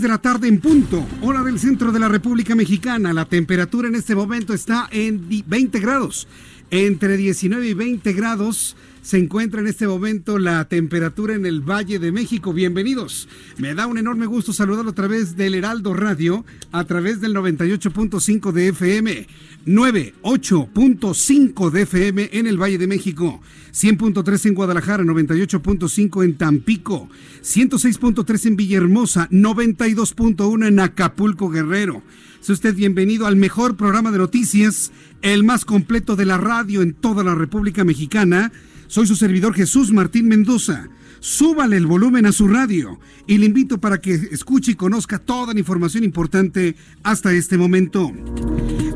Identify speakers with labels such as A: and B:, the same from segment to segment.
A: 6 de la tarde en punto, hora del centro de la República Mexicana. La temperatura en este momento está en 20 grados. Entre 19 y 20 grados se encuentra en este momento la temperatura en el Valle de México. Bienvenidos. Me da un enorme gusto saludarlo a través del Heraldo Radio, a través del 98.5 de FM, 98.5 de FM en el Valle de México, 100.3 en Guadalajara, 98.5 en Tampico, 106.3 en Villahermosa, 92.1 en Acapulco Guerrero. Sea usted bienvenido al mejor programa de noticias, el más completo de la radio en toda la República Mexicana. Soy su servidor Jesús Martín Mendoza. Súbale el volumen a su radio y le invito para que escuche y conozca toda la información importante hasta este momento.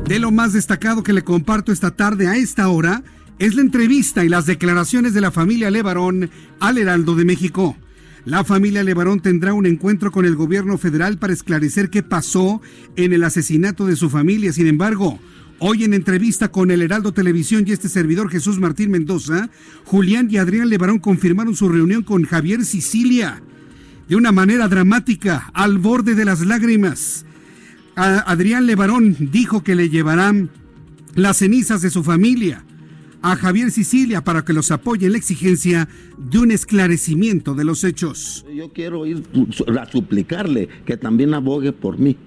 A: De lo más destacado que le comparto esta tarde a esta hora es la entrevista y las declaraciones de la familia Levarón al Heraldo de México. La familia Levarón tendrá un encuentro con el gobierno federal para esclarecer qué pasó en el asesinato de su familia. Sin embargo, hoy en entrevista con el Heraldo Televisión y este servidor Jesús Martín Mendoza, Julián y Adrián Levarón confirmaron su reunión con Javier Sicilia de una manera dramática, al borde de las lágrimas. Adrián Levarón dijo que le llevarán las cenizas de su familia a Javier Sicilia para que los apoye en la exigencia de un esclarecimiento de los hechos.
B: Yo quiero ir a suplicarle que también abogue por mí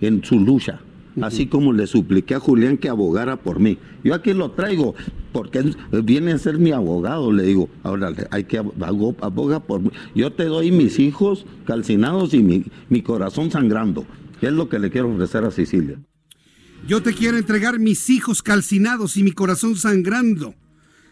B: en su lucha, así como le supliqué a Julián que abogara por mí. Yo aquí lo traigo porque viene a ser mi abogado, le digo, ahora hay que abogar por mí. Yo te doy mis hijos calcinados y mi, mi corazón sangrando. Es lo que le quiero ofrecer a Sicilia.
A: Yo te quiero entregar mis hijos calcinados y mi corazón sangrando,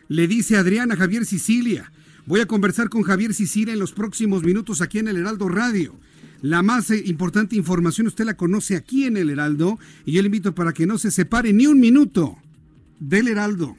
A: le dice Adriana Javier Sicilia. Voy a conversar con Javier Sicilia en los próximos minutos aquí en el Heraldo Radio. La más eh, importante información usted la conoce aquí en el Heraldo y yo le invito para que no se separe ni un minuto del Heraldo.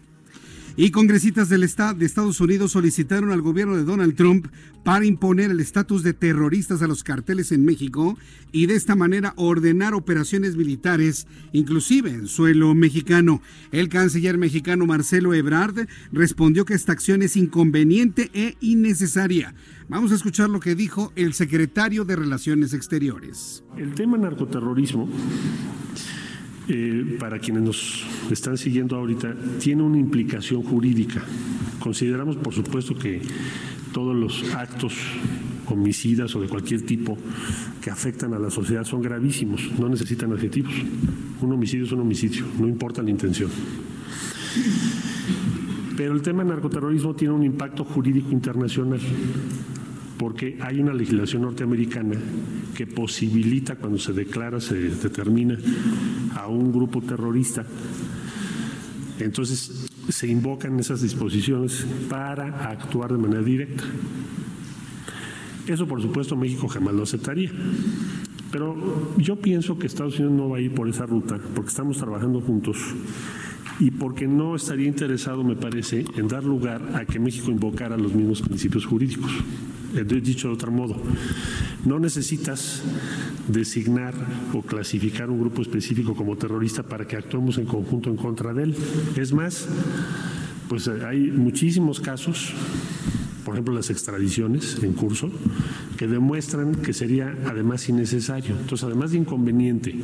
A: Y congresistas del de Estados Unidos solicitaron al gobierno de Donald Trump para imponer el estatus de terroristas a los carteles en México y de esta manera ordenar operaciones militares, inclusive en suelo mexicano. El canciller mexicano Marcelo Ebrard respondió que esta acción es inconveniente e innecesaria. Vamos a escuchar lo que dijo el secretario de Relaciones Exteriores.
C: El tema narcoterrorismo eh, para quienes nos están siguiendo ahorita, tiene una implicación jurídica. Consideramos, por supuesto, que todos los actos homicidas o de cualquier tipo que afectan a la sociedad son gravísimos, no necesitan adjetivos. Un homicidio es un homicidio, no importa la intención. Pero el tema narcoterrorismo tiene un impacto jurídico internacional porque hay una legislación norteamericana que posibilita cuando se declara, se determina a un grupo terrorista. Entonces se invocan esas disposiciones para actuar de manera directa. Eso por supuesto México jamás lo aceptaría. Pero yo pienso que Estados Unidos no va a ir por esa ruta porque estamos trabajando juntos y porque no estaría interesado, me parece, en dar lugar a que México invocara los mismos principios jurídicos. Eh, dicho de otro modo, no necesitas designar o clasificar un grupo específico como terrorista para que actuemos en conjunto en contra de él. Es más, pues eh, hay muchísimos casos por ejemplo, las extradiciones en curso, que demuestran que sería además innecesario. Entonces, además de inconveniente,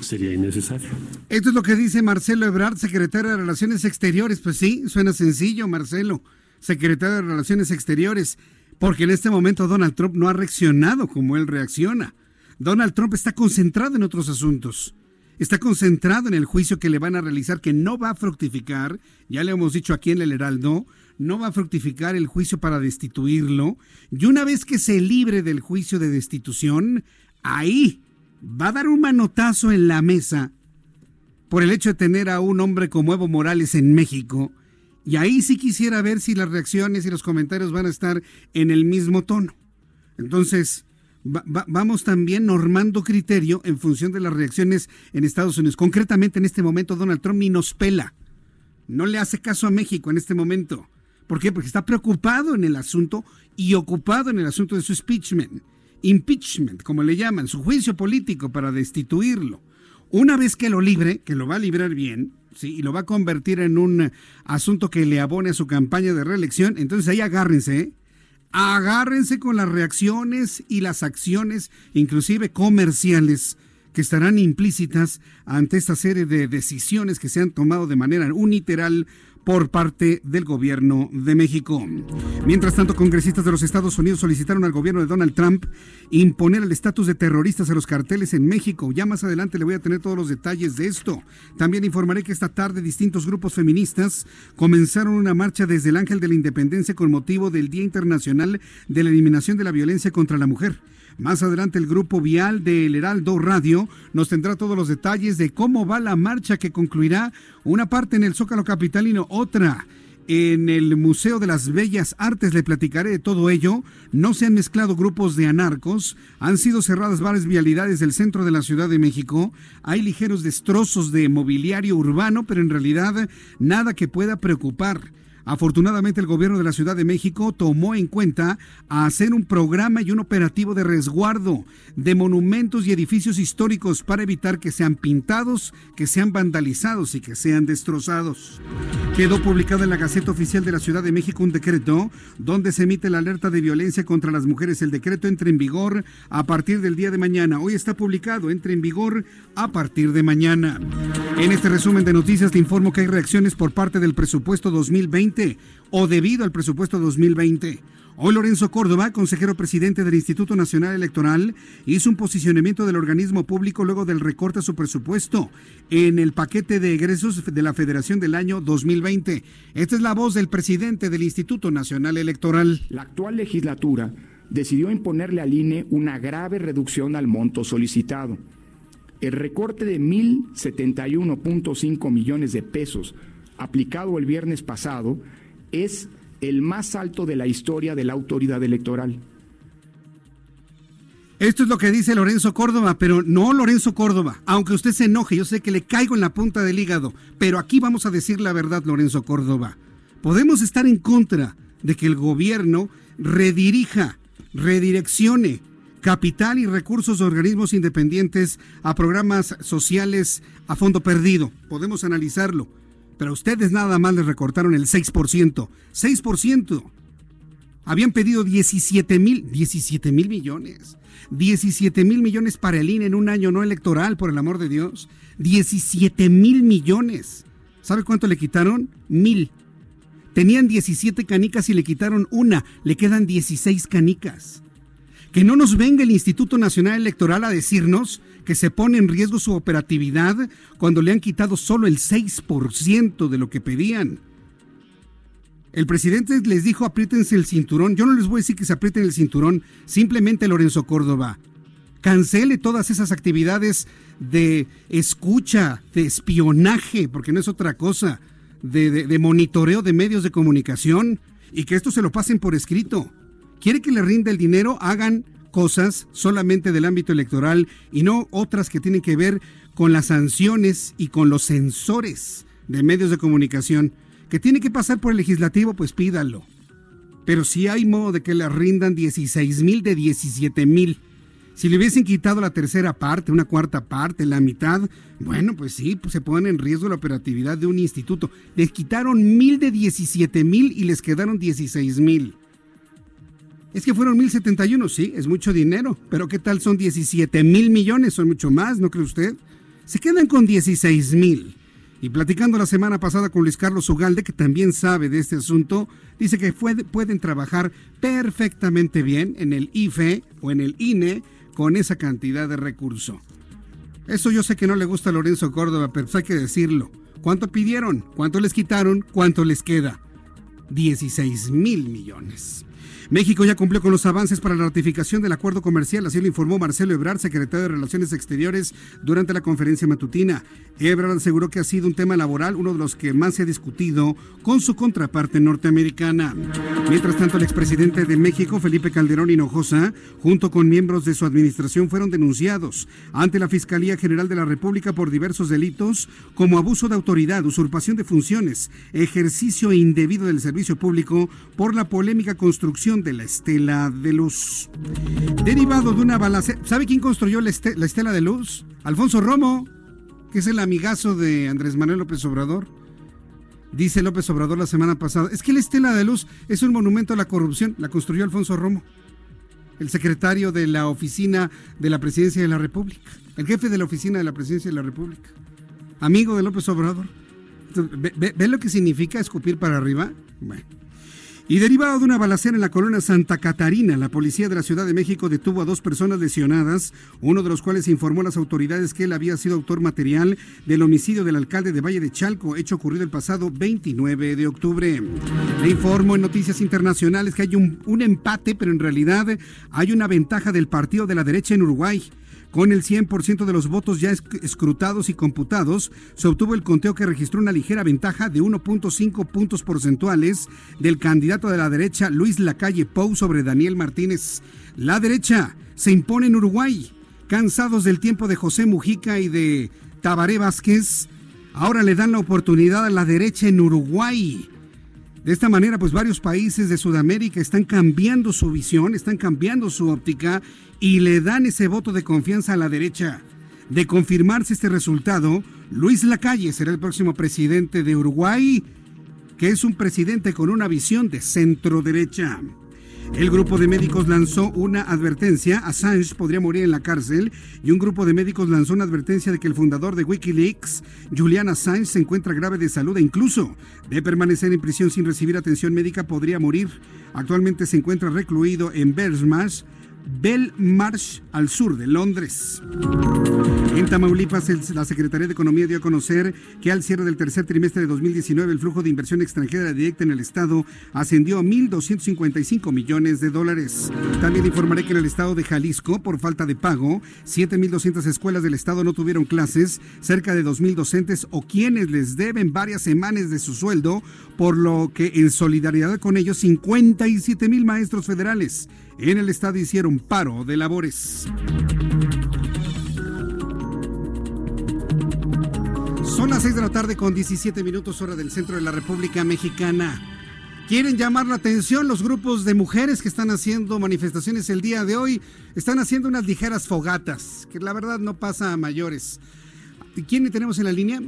C: sería innecesario.
A: Esto es lo que dice Marcelo Ebrard, secretario de Relaciones Exteriores. Pues sí, suena sencillo, Marcelo, secretario de Relaciones Exteriores, porque en este momento Donald Trump no ha reaccionado como él reacciona. Donald Trump está concentrado en otros asuntos está concentrado en el juicio que le van a realizar, que no va a fructificar, ya le hemos dicho aquí en el Heraldo, no va a fructificar el juicio para destituirlo, y una vez que se libre del juicio de destitución, ahí va a dar un manotazo en la mesa por el hecho de tener a un hombre como Evo Morales en México, y ahí sí quisiera ver si las reacciones y los comentarios van a estar en el mismo tono. Entonces, vamos también normando criterio en función de las reacciones en Estados Unidos. Concretamente, en este momento, Donald Trump ni nos pela. No le hace caso a México en este momento. ¿Por qué? Porque está preocupado en el asunto y ocupado en el asunto de su impeachment. Impeachment, como le llaman, su juicio político para destituirlo. Una vez que lo libre, que lo va a librar bien, ¿sí? y lo va a convertir en un asunto que le abone a su campaña de reelección, entonces ahí agárrense, ¿eh? agárrense con las reacciones y las acciones, inclusive comerciales, que estarán implícitas ante esta serie de decisiones que se han tomado de manera unilateral por parte del gobierno de México. Mientras tanto, congresistas de los Estados Unidos solicitaron al gobierno de Donald Trump imponer el estatus de terroristas a los carteles en México. Ya más adelante le voy a tener todos los detalles de esto. También informaré que esta tarde distintos grupos feministas comenzaron una marcha desde el Ángel de la Independencia con motivo del Día Internacional de la Eliminación de la Violencia contra la Mujer. Más adelante el grupo Vial del Heraldo Radio nos tendrá todos los detalles de cómo va la marcha que concluirá una parte en el Zócalo Capitalino, otra en el Museo de las Bellas Artes. Le platicaré de todo ello. No se han mezclado grupos de anarcos. Han sido cerradas varias vialidades del centro de la Ciudad de México. Hay ligeros destrozos de mobiliario urbano, pero en realidad nada que pueda preocupar. Afortunadamente el gobierno de la Ciudad de México tomó en cuenta hacer un programa y un operativo de resguardo de monumentos y edificios históricos para evitar que sean pintados, que sean vandalizados y que sean destrozados. Quedó publicado en la Gaceta Oficial de la Ciudad de México un decreto donde se emite la alerta de violencia contra las mujeres. El decreto entra en vigor a partir del día de mañana. Hoy está publicado, entra en vigor a partir de mañana. En este resumen de noticias te informo que hay reacciones por parte del presupuesto 2020 o debido al presupuesto 2020. Hoy Lorenzo Córdoba, consejero presidente del Instituto Nacional Electoral, hizo un posicionamiento del organismo público luego del recorte a su presupuesto en el paquete de egresos de la Federación del año 2020. Esta es la voz del presidente del Instituto Nacional Electoral.
D: La actual legislatura decidió imponerle al INE una grave reducción al monto solicitado. El recorte de 1.071.5 millones de pesos aplicado el viernes pasado es el más alto de la historia de la autoridad electoral.
A: Esto es lo que dice Lorenzo Córdoba, pero no Lorenzo Córdoba, aunque usted se enoje, yo sé que le caigo en la punta del hígado, pero aquí vamos a decir la verdad, Lorenzo Córdoba. Podemos estar en contra de que el gobierno redirija, redireccione capital y recursos de organismos independientes a programas sociales a fondo perdido. Podemos analizarlo pero a ustedes nada más les recortaron el 6%. 6%. Habían pedido 17 mil, 17 mil millones. 17 mil millones para el INE en un año no electoral, por el amor de Dios. 17 mil millones. ¿Sabe cuánto le quitaron? Mil. Tenían 17 canicas y le quitaron una. Le quedan 16 canicas. Que no nos venga el Instituto Nacional Electoral a decirnos que se pone en riesgo su operatividad cuando le han quitado solo el 6% de lo que pedían. El presidente les dijo apriétense el cinturón. Yo no les voy a decir que se aprieten el cinturón, simplemente Lorenzo Córdoba. Cancele todas esas actividades de escucha, de espionaje, porque no es otra cosa, de, de monitoreo de medios de comunicación y que esto se lo pasen por escrito. ¿Quiere que le rinda el dinero? Hagan cosas solamente del ámbito electoral y no otras que tienen que ver con las sanciones y con los censores de medios de comunicación. Que tiene que pasar por el legislativo, pues pídalo. Pero si hay modo de que le rindan 16 mil de 17 mil. Si le hubiesen quitado la tercera parte, una cuarta parte, la mitad, bueno, pues sí, pues se ponen en riesgo la operatividad de un instituto. Les quitaron mil de 17 mil y les quedaron 16 mil. Es que fueron 1071, sí, es mucho dinero, pero ¿qué tal son 17 mil millones? Son mucho más, ¿no cree usted? Se quedan con 16 mil. Y platicando la semana pasada con Luis Carlos Ugalde, que también sabe de este asunto, dice que pueden trabajar perfectamente bien en el IFE o en el INE con esa cantidad de recurso. Eso yo sé que no le gusta a Lorenzo Córdoba, pero hay que decirlo. ¿Cuánto pidieron? ¿Cuánto les quitaron? ¿Cuánto les queda? 16 mil millones. México ya cumplió con los avances para la ratificación del acuerdo comercial, así lo informó Marcelo Ebrard, secretario de Relaciones Exteriores, durante la conferencia matutina. Ebrard aseguró que ha sido un tema laboral uno de los que más se ha discutido con su contraparte norteamericana. Mientras tanto, el expresidente de México, Felipe Calderón Hinojosa, junto con miembros de su administración, fueron denunciados ante la Fiscalía General de la República por diversos delitos como abuso de autoridad, usurpación de funciones, ejercicio indebido del servicio público por la polémica construcción de la estela de luz. Derivado de una balacera. ¿Sabe quién construyó la, estela de luz? Alfonso Romo, que es el amigazo de Andrés Manuel López Obrador. Dice López Obrador la semana pasada, es que la estela de luz es un monumento a la corrupción, la construyó Alfonso Romo, el secretario de la oficina de la presidencia de la República, el jefe de la oficina de la presidencia de la República, amigo de López Obrador. ¿Ve, ve lo que significa escupir para arriba? Bueno. Y derivado de una balacera en la colonia Santa Catarina, la policía de la Ciudad de México detuvo a dos personas lesionadas, uno de los cuales informó a las autoridades que él había sido autor material del homicidio del alcalde de Valle de Chalco, hecho ocurrido el pasado 29 de octubre. Le informo en noticias internacionales que hay un, un empate, pero en realidad hay una ventaja del partido de la derecha en Uruguay. Con el 100% de los votos ya escrutados y computados, se obtuvo el conteo que registró una ligera ventaja de 1.5 puntos porcentuales del candidato de la derecha Luis Lacalle Pou sobre Daniel Martínez. La derecha se impone en Uruguay. Cansados del tiempo de José Mujica y de Tabaré Vázquez, ahora le dan la oportunidad a la derecha en Uruguay. De esta manera, pues varios países de Sudamérica están cambiando su visión, están cambiando su óptica y le dan ese voto de confianza a la derecha. De confirmarse este resultado, Luis Lacalle será el próximo presidente de Uruguay, que es un presidente con una visión de centro derecha. El grupo de médicos lanzó una advertencia, Assange podría morir en la cárcel, y un grupo de médicos lanzó una advertencia de que el fundador de Wikileaks, Julian Assange, se encuentra grave de salud e incluso de permanecer en prisión sin recibir atención médica podría morir. Actualmente se encuentra recluido en Belmarsh, Belmarsh, al sur de Londres. En Tamaulipas, la Secretaría de Economía dio a conocer que al cierre del tercer trimestre de 2019 el flujo de inversión extranjera directa en el Estado ascendió a 1.255 millones de dólares. También informaré que en el Estado de Jalisco, por falta de pago, 7.200 escuelas del Estado no tuvieron clases, cerca de 2.000 docentes o quienes les deben varias semanas de su sueldo, por lo que en solidaridad con ellos 57.000 maestros federales en el Estado hicieron paro de labores. Son las 6 de la tarde con 17 minutos hora del centro de la República Mexicana. Quieren llamar la atención los grupos de mujeres que están haciendo manifestaciones el día de hoy. Están haciendo unas ligeras fogatas, que la verdad no pasa a mayores. ¿Quién tenemos en la línea?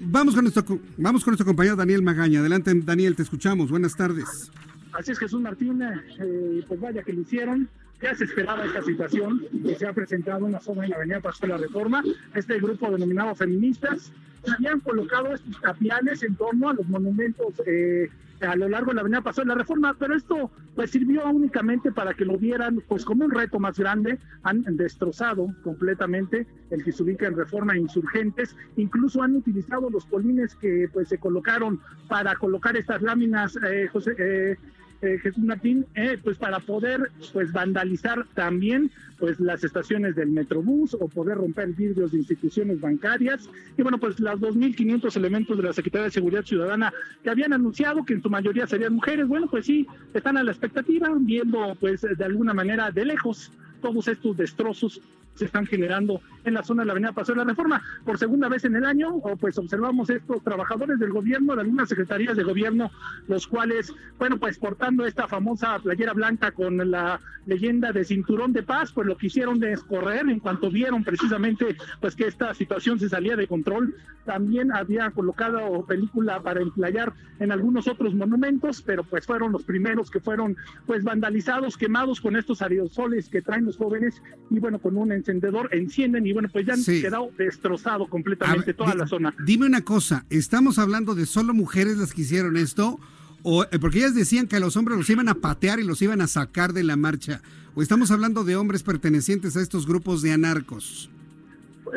A: Vamos con nuestro, vamos con nuestro compañero Daniel Magaña. Adelante, Daniel, te escuchamos. Buenas tardes.
E: Así es, Jesús Martín, eh, pues vaya que lo hicieron. Ya se esperaba esta situación que se ha presentado en la zona de la Avenida Pascual de la Reforma. Este grupo denominado feministas habían colocado estos tapiales en torno a los monumentos eh, a lo largo de la Avenida de la Reforma, pero esto pues sirvió únicamente para que lo vieran pues como un reto más grande. Han destrozado completamente el que se ubica en Reforma Insurgentes. Incluso han utilizado los polines que pues se colocaron para colocar estas láminas, eh, José. Eh, eh, Jesús Martín, eh, pues para poder pues vandalizar también pues las estaciones del Metrobús o poder romper vidrios de instituciones bancarias. Y bueno, pues las 2.500 elementos de la Secretaría de Seguridad Ciudadana que habían anunciado que en su mayoría serían mujeres, bueno, pues sí, están a la expectativa, viendo pues de alguna manera de lejos todos estos destrozos se están generando en la zona de la Avenida Paseo de la Reforma. Por segunda vez en el año, pues observamos estos trabajadores del gobierno, de algunas secretarías de gobierno, los cuales, bueno, pues portando esta famosa playera blanca con la leyenda de cinturón de paz, pues lo quisieron descorrer en cuanto vieron precisamente pues que esta situación se salía de control. También había colocado película para emplayar en algunos otros monumentos, pero pues fueron los primeros que fueron pues vandalizados, quemados con estos aerosoles que traen los jóvenes y bueno, con un encendedor encienden y bueno, pues ya han quedado destrozado completamente toda la zona.
A: Dime una cosa, ¿estamos hablando de solo mujeres las que hicieron esto? O, eh, porque ellas decían que a los hombres los iban a patear y los iban a sacar de la marcha. ¿O estamos hablando de hombres pertenecientes a estos grupos de anarcos?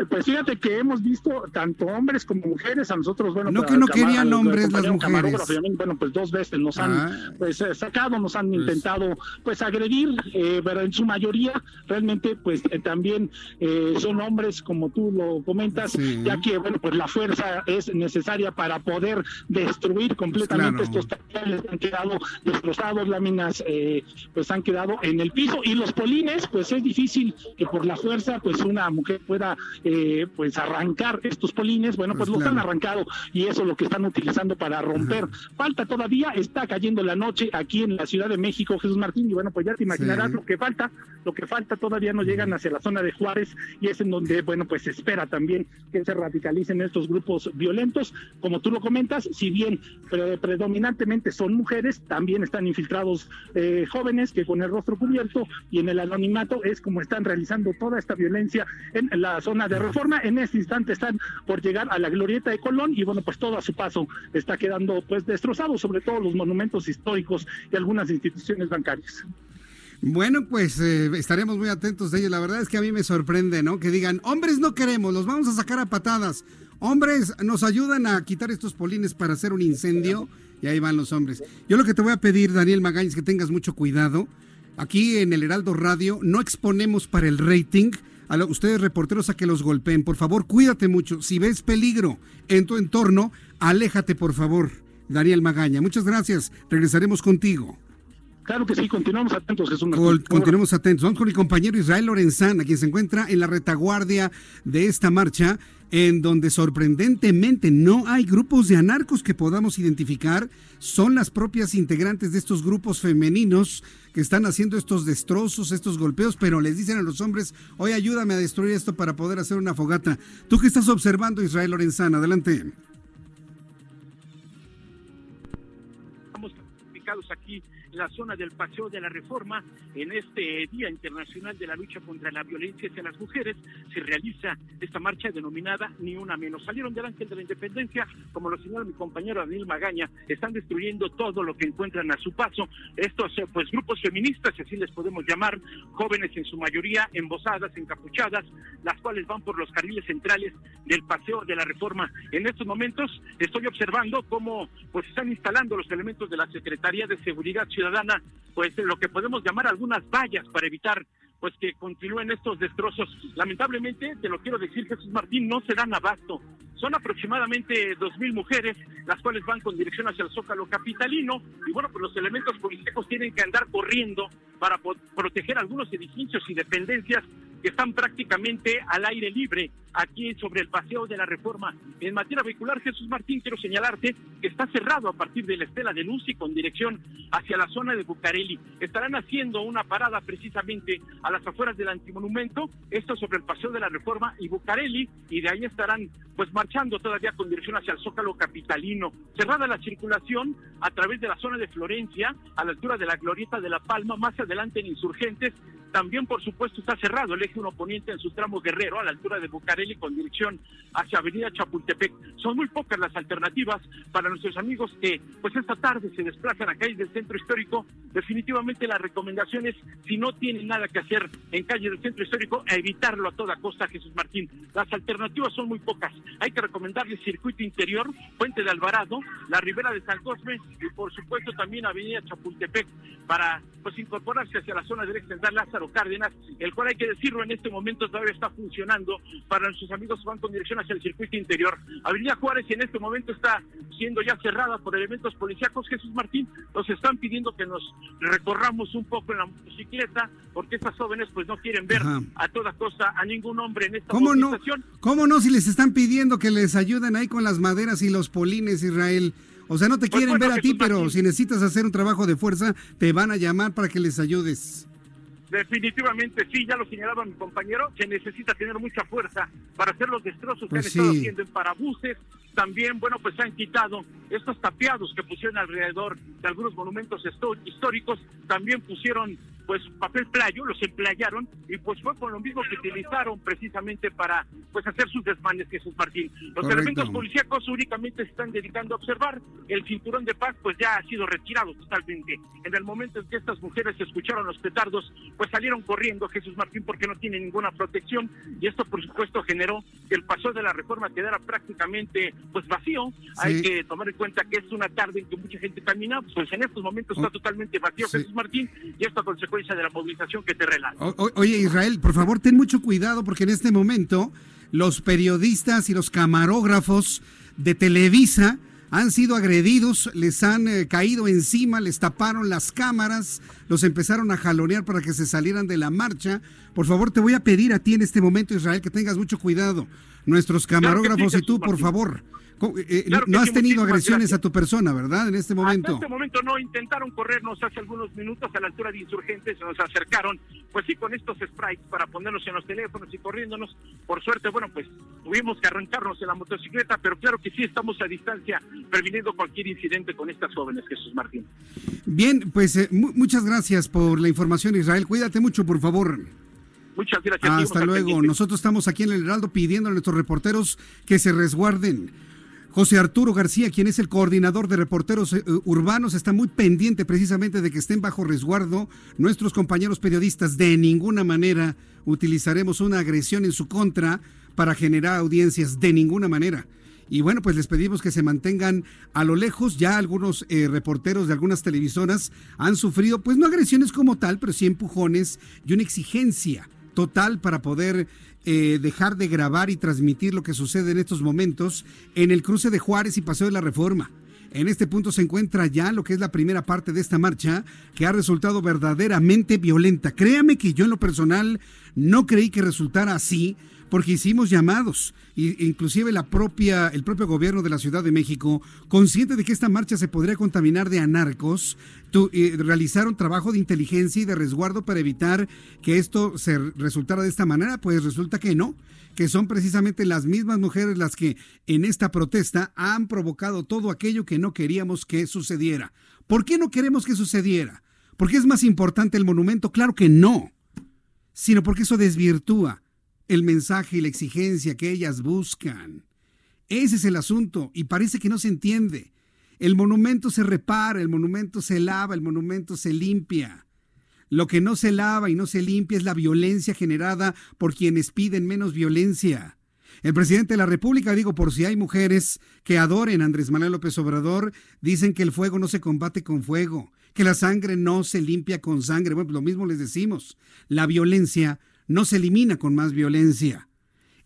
E: Pues fíjate que hemos visto tanto hombres como mujeres, a nosotros, bueno,
A: no que no querían hombres las mujeres.
E: Bueno, pues dos veces nos han ah. pues eh, sacado, nos han pues. intentado pues agredir, eh, pero en su mayoría realmente pues eh, también son hombres como tú lo comentas, ya que bueno, pues la fuerza es necesaria para poder destruir completamente estos talleres han quedado destrozados, láminas pues han quedado en el piso y los polines, pues es difícil que por la fuerza pues una mujer pueda eh, pues arrancar estos polines, bueno, pues, pues los han arrancado y eso es lo que están utilizando para romper. Falta todavía, está cayendo la noche aquí en la Ciudad de México, Jesús Martín, y bueno, pues ya te imaginarás lo que falta, lo que falta todavía no llegan hacia la zona de Juárez y es en donde, bueno, pues se espera también que se radicalicen estos grupos violentos. Como tú lo comentas, si bien predominantemente son mujeres, también están infiltrados eh, jóvenes que con el rostro cubierto y en el anonimato es como están realizando toda esta violencia en la zona de reforma. En este instante están por llegar a la glorieta de Colón y bueno, pues todo a su paso está quedando pues destrozado, sobre todo los monumentos históricos y algunas instituciones bancarias.
A: Bueno, pues eh, estaremos muy atentos de ello. La verdad es que a mí me sorprende, ¿no? Que digan, hombres no queremos, los vamos a sacar a patadas. Hombres, nos ayudan a quitar estos polines para hacer un incendio. Y ahí van los hombres. Yo lo que te voy a pedir, Daniel Magañez, que tengas mucho cuidado. Aquí en el Heraldo Radio no exponemos para el rating a ustedes reporteros a que los golpeen. Por favor, cuídate mucho. Si ves peligro en tu entorno, aléjate, por favor. Daniel Magaña, muchas gracias. Regresaremos contigo.
E: Claro que sí, continuamos atentos, Jesús.
A: continuamos atentos. Vamos con mi compañero Israel Lorenzán, a quien se encuentra en la retaguardia de esta marcha, en donde sorprendentemente no hay grupos de anarcos que podamos identificar. Son las propias integrantes de estos grupos femeninos que están haciendo estos destrozos, estos golpeos, pero les dicen a los hombres, oye, ayúdame a destruir esto para poder hacer una fogata. ¿Tú qué estás observando, Israel Lorenzán? Adelante.
F: Estamos ubicados aquí la zona del Paseo de la Reforma. En este Día Internacional de la Lucha contra la Violencia hacia las Mujeres se realiza esta marcha denominada Ni Una Menos. Salieron del Ángel de la Independencia, como lo señala mi compañero Daniel Magaña, están destruyendo todo lo que encuentran a su paso. Estos eh, pues grupos feministas, así les podemos llamar, jóvenes en su mayoría, embosadas, encapuchadas, las cuales van por los carriles centrales del Paseo de la Reforma. En estos momentos estoy observando cómo pues están instalando los elementos de la Secretaría de Seguridad Ciudadana ciudadana, pues lo que podemos llamar algunas vallas para evitar pues que continúen estos destrozos. Lamentablemente, te lo quiero decir, Jesús Martín, no se dan abasto. Son aproximadamente dos mil mujeres, las cuales van con dirección hacia el Zócalo Capitalino, y bueno, pues los elementos policíacos tienen que andar corriendo para proteger algunos edificios y dependencias que están prácticamente al aire libre aquí sobre el paseo de la reforma. En materia vehicular, Jesús Martín, quiero señalarte que está cerrado a partir de la Estela de Luz y con dirección hacia la zona de Bucareli. Estarán haciendo una parada precisamente a las afueras del antimonumento, esto sobre el paseo de la reforma y Bucareli, y de ahí estarán pues marchando todavía con dirección hacia el Zócalo Capitalino. Cerrada la circulación a través de la zona de Florencia, a la altura de la Glorieta de la Palma, más adelante en Insurgentes, también, por supuesto, está cerrado el eje 1 poniente en su tramo guerrero a la altura de Bucareli con dirección hacia Avenida Chapultepec. Son muy pocas las alternativas para nuestros amigos que, pues, esta tarde se desplazan a calles del centro histórico. Definitivamente, la recomendación es, si no tienen nada que hacer en calles del centro histórico, evitarlo a toda costa, Jesús Martín. Las alternativas son muy pocas. Hay que recomendarles circuito interior, Puente de Alvarado, la Ribera de San Cosme y, por supuesto, también Avenida Chapultepec para, pues, incorporarse hacia la zona de Extendar Lázaro Cárdenas, el cual hay que decirlo en este momento todavía está funcionando para nuestros amigos que van con dirección hacia el circuito interior. Avenida Juárez en este momento está siendo ya cerrada por elementos policíacos. Jesús Martín nos están pidiendo que nos recorramos un poco en la motocicleta, porque estas jóvenes pues no quieren ver a toda costa a ningún hombre en esta
A: ¿Cómo no? ¿Cómo no si les están pidiendo que les ayuden ahí con las maderas y los polines, Israel? O sea, no te pues quieren ver a ti, pero si necesitas hacer un trabajo de fuerza, te van a llamar para que les ayudes.
F: Definitivamente sí, ya lo señalaba mi compañero, se necesita tener mucha fuerza para hacer los destrozos que han pues estado haciendo en parabuses. También, bueno, pues se han quitado estos tapiados que pusieron alrededor de algunos monumentos históricos. También pusieron pues papel playo, los emplayaron y pues fue con lo mismo que utilizaron precisamente para pues hacer sus desmanes, Jesús Martín. Los elementos policíacos únicamente se están dedicando a observar, el cinturón de paz pues ya ha sido retirado totalmente. En el momento en que estas mujeres escucharon los petardos, pues salieron corriendo Jesús Martín porque no tiene ninguna protección. Y esto por supuesto generó que el paso de la reforma quedara prácticamente pues vacío. Hay que tomar en cuenta que es una tarde en que mucha gente camina, pues en estos momentos está totalmente vacío Jesús Martín. Y esto a consecuencia de la movilización que te relato.
A: oye, Israel, por favor, ten mucho cuidado porque en este momento los periodistas y los camarógrafos de Televisa han sido agredidos, les han eh, caído encima, les taparon las cámaras, los empezaron a jalonear para que se salieran de la marcha. Por favor, te voy a pedir a ti en este momento, Israel, que tengas mucho cuidado. Nuestros camarógrafos y tú, por favor, eh, eh, no has tenido agresiones a tu persona, ¿verdad? En este momento. En
F: este momento no, intentaron corrernos hace algunos minutos a la altura de insurgentes, se nos acercaron, pues sí, con estos sprites para ponernos en los teléfonos y corriéndonos. Por suerte, bueno, pues tuvimos que arrancarnos en la motocicleta, pero claro que sí estamos a distancia previniendo cualquier incidente con estas jóvenes, Jesús Martín.
A: Bien, pues eh, muchas gracias por la información, Israel. Cuídate mucho, por favor.
F: Muchas gracias.
A: Hasta luego. Nosotros estamos aquí en el Heraldo pidiendo a nuestros reporteros que se resguarden José Arturo García, quien es el coordinador de reporteros eh, urbanos, está muy pendiente precisamente de que estén bajo resguardo nuestros compañeros periodistas. De ninguna manera utilizaremos una agresión en su contra para generar audiencias, de ninguna manera. Y bueno, pues les pedimos que se mantengan a lo lejos. Ya algunos eh, reporteros de algunas televisoras han sufrido, pues no agresiones como tal, pero sí empujones y una exigencia total para poder eh, dejar de grabar y transmitir lo que sucede en estos momentos en el cruce de Juárez y Paseo de la Reforma. En este punto se encuentra ya lo que es la primera parte de esta marcha, que ha resultado verdaderamente violenta. Créame que yo en lo personal no creí que resultara así, porque hicimos llamados, e inclusive la propia, el propio gobierno de la Ciudad de México, consciente de que esta marcha se podría contaminar de anarcos, eh, realizaron trabajo de inteligencia y de resguardo para evitar que esto se resultara de esta manera, pues resulta que no, que son precisamente las mismas mujeres las que en esta protesta han provocado todo aquello que no queríamos que sucediera. ¿Por qué no queremos que sucediera? ¿Por qué es más importante el monumento? Claro que no, sino porque eso desvirtúa el mensaje y la exigencia que ellas buscan. Ese es el asunto y parece que no se entiende. El monumento se repara, el monumento se lava, el monumento se limpia. Lo que no se lava y no se limpia es la violencia generada por quienes piden menos violencia. El presidente de la República, digo, por si hay mujeres que adoren a Andrés Manuel López Obrador, dicen que el fuego no se combate con fuego, que la sangre no se limpia con sangre. Bueno, pues lo mismo les decimos. La violencia no se elimina con más violencia.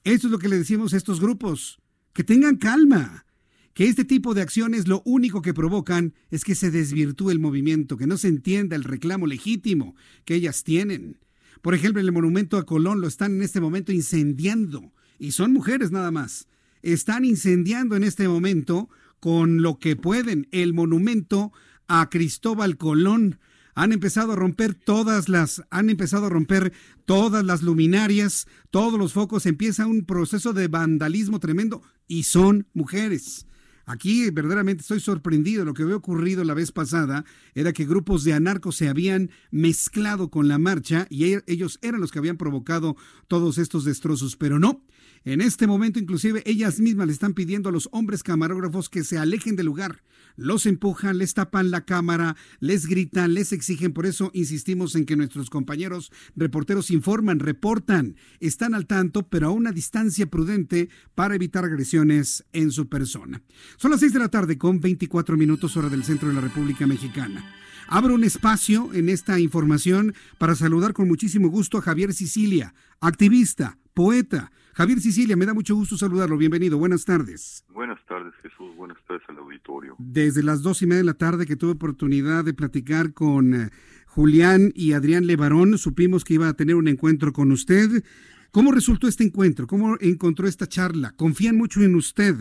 A: Esto es lo que le decimos a estos grupos, que tengan calma, que este tipo de acciones lo único que provocan es que se desvirtúe el movimiento, que no se entienda el reclamo legítimo que ellas tienen. Por ejemplo, el monumento a Colón lo están en este momento incendiando, y son mujeres nada más. Están incendiando en este momento con lo que pueden el monumento a Cristóbal Colón, han empezado a romper todas las, han empezado a romper todas las luminarias, todos los focos, empieza un proceso de vandalismo tremendo y son mujeres. Aquí verdaderamente estoy sorprendido. Lo que había ocurrido la vez pasada era que grupos de anarcos se habían mezclado con la marcha y e, ellos eran los que habían provocado todos estos destrozos, pero no. En este momento, inclusive, ellas mismas le están pidiendo a los hombres camarógrafos que se alejen del lugar. Los empujan, les tapan la cámara, les gritan, les exigen. Por eso insistimos en que nuestros compañeros reporteros informan, reportan, están al tanto, pero a una distancia prudente para evitar agresiones en su persona. Son las 6 de la tarde con 24 minutos hora del centro de la República Mexicana. Abro un espacio en esta información para saludar con muchísimo gusto a Javier Sicilia, activista, poeta. Javier Sicilia, me da mucho gusto saludarlo. Bienvenido. Buenas tardes.
G: Buenas tardes, Jesús. Buenas tardes al auditorio.
A: Desde las dos y media de la tarde que tuve oportunidad de platicar con eh, Julián y Adrián Levarón, supimos que iba a tener un encuentro con usted. ¿Cómo resultó este encuentro? ¿Cómo encontró esta charla? ¿Confían mucho en usted,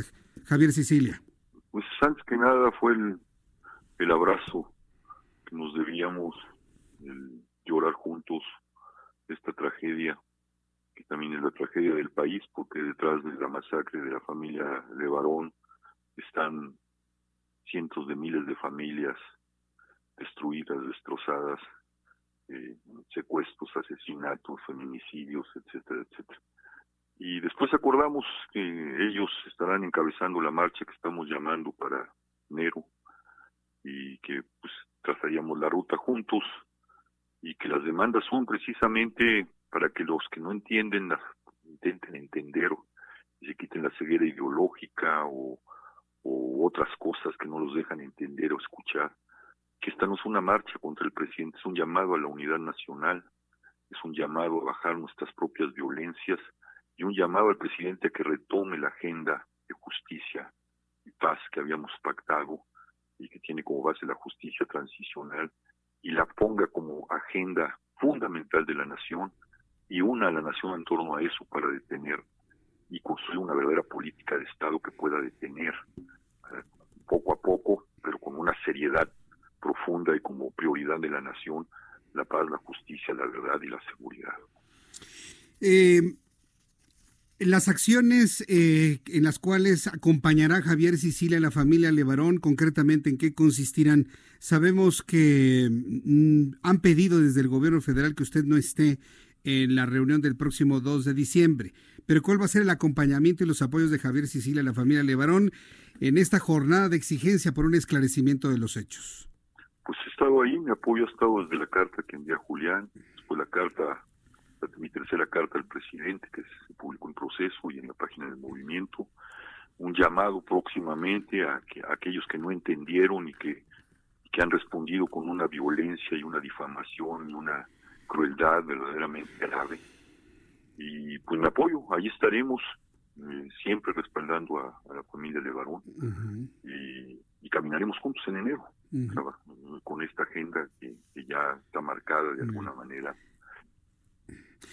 A: Javier Sicilia?
G: Pues antes que nada fue el, el abrazo que nos debíamos, el llorar juntos esta tragedia también es la tragedia del país, porque detrás de la masacre de la familia de Barón están cientos de miles de familias destruidas, destrozadas, eh, secuestros, asesinatos, feminicidios, etcétera, etcétera. Y después acordamos que ellos estarán encabezando la marcha que estamos llamando para enero y que pues trazaríamos la ruta juntos y que las demandas son precisamente para que los que no entienden las intenten entender y se quiten la ceguera ideológica o, otras cosas que no los dejan entender o escuchar, que esta no es una marcha contra el presidente, es un llamado a la unidad nacional, es un llamado a bajar nuestras propias violencias y un llamado al presidente a que retome la agenda de justicia y paz que habíamos pactado y que tiene como base la justicia transicional y la ponga como agenda fundamental de la nación y una a la nación en torno a eso para detener y construir una verdadera política de Estado que pueda detener eh, poco a poco, pero con una seriedad profunda y como prioridad de la nación, la paz, la justicia, la verdad y la seguridad.
A: Eh, las acciones eh, en las cuales acompañará Javier Sicilia a la familia Levarón, concretamente en qué consistirán. Sabemos que mm, han pedido desde el gobierno federal que usted no esté en la reunión del próximo 2 de diciembre. Pero ¿cuál va a ser el acompañamiento y los apoyos de Javier Sicilia y la familia Levarón en esta jornada de exigencia por un esclarecimiento de los hechos?
G: Pues he estado ahí, mi apoyo ha estado desde la carta que envía Julián, después la carta, mi tercera carta al presidente que se publicó en proceso y en la página del movimiento, un llamado próximamente a, que, aquellos que no entendieron y que, que han respondido con una violencia y una difamación y una crueldad verdaderamente grave. Y pues me apoyo, ahí estaremos eh, siempre respaldando a, la familia de Barón. Y, caminaremos juntos en enero con esta agenda que, ya está marcada de alguna manera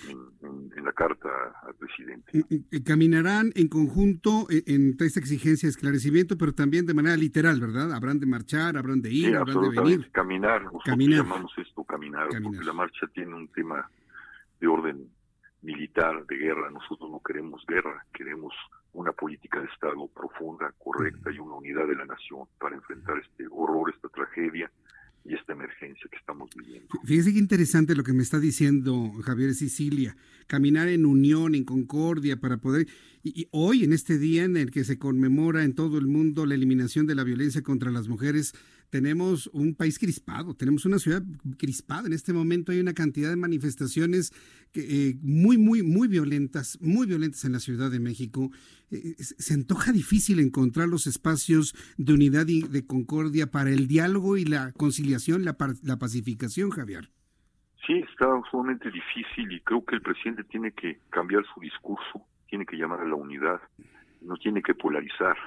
G: en, la carta al presidente.
A: Caminarán en conjunto en, esta exigencia de esclarecimiento, pero también de manera literal, ¿verdad? Habrán de marchar, habrán de ir, habrán de venir.
G: Caminar, nosotros llamamos esto caminar, porque la marcha tiene un tema de orden militar, de guerra. Nosotros no queremos guerra, queremos una política de Estado profunda, correcta y una unidad de la nación para enfrentar este horror, esta tragedia y esta emergencia que estamos viviendo.
A: Fíjese qué interesante lo que me está diciendo Javier Sicilia, caminar en unión, en concordia para poder... Y, hoy, en este día en el que se conmemora en todo el mundo la eliminación de la violencia contra las mujeres, tenemos un país crispado, tenemos una ciudad crispada. En este momento hay una cantidad de manifestaciones que, eh, muy, muy, muy violentas, muy violentas en la Ciudad de México. Eh, se antoja difícil encontrar los espacios de unidad y de concordia para el diálogo y la conciliación, la pacificación, Javier.
G: Sí, está sumamente difícil y creo que el presidente tiene que cambiar su discurso, tiene que llamar a la unidad, no tiene que polarizar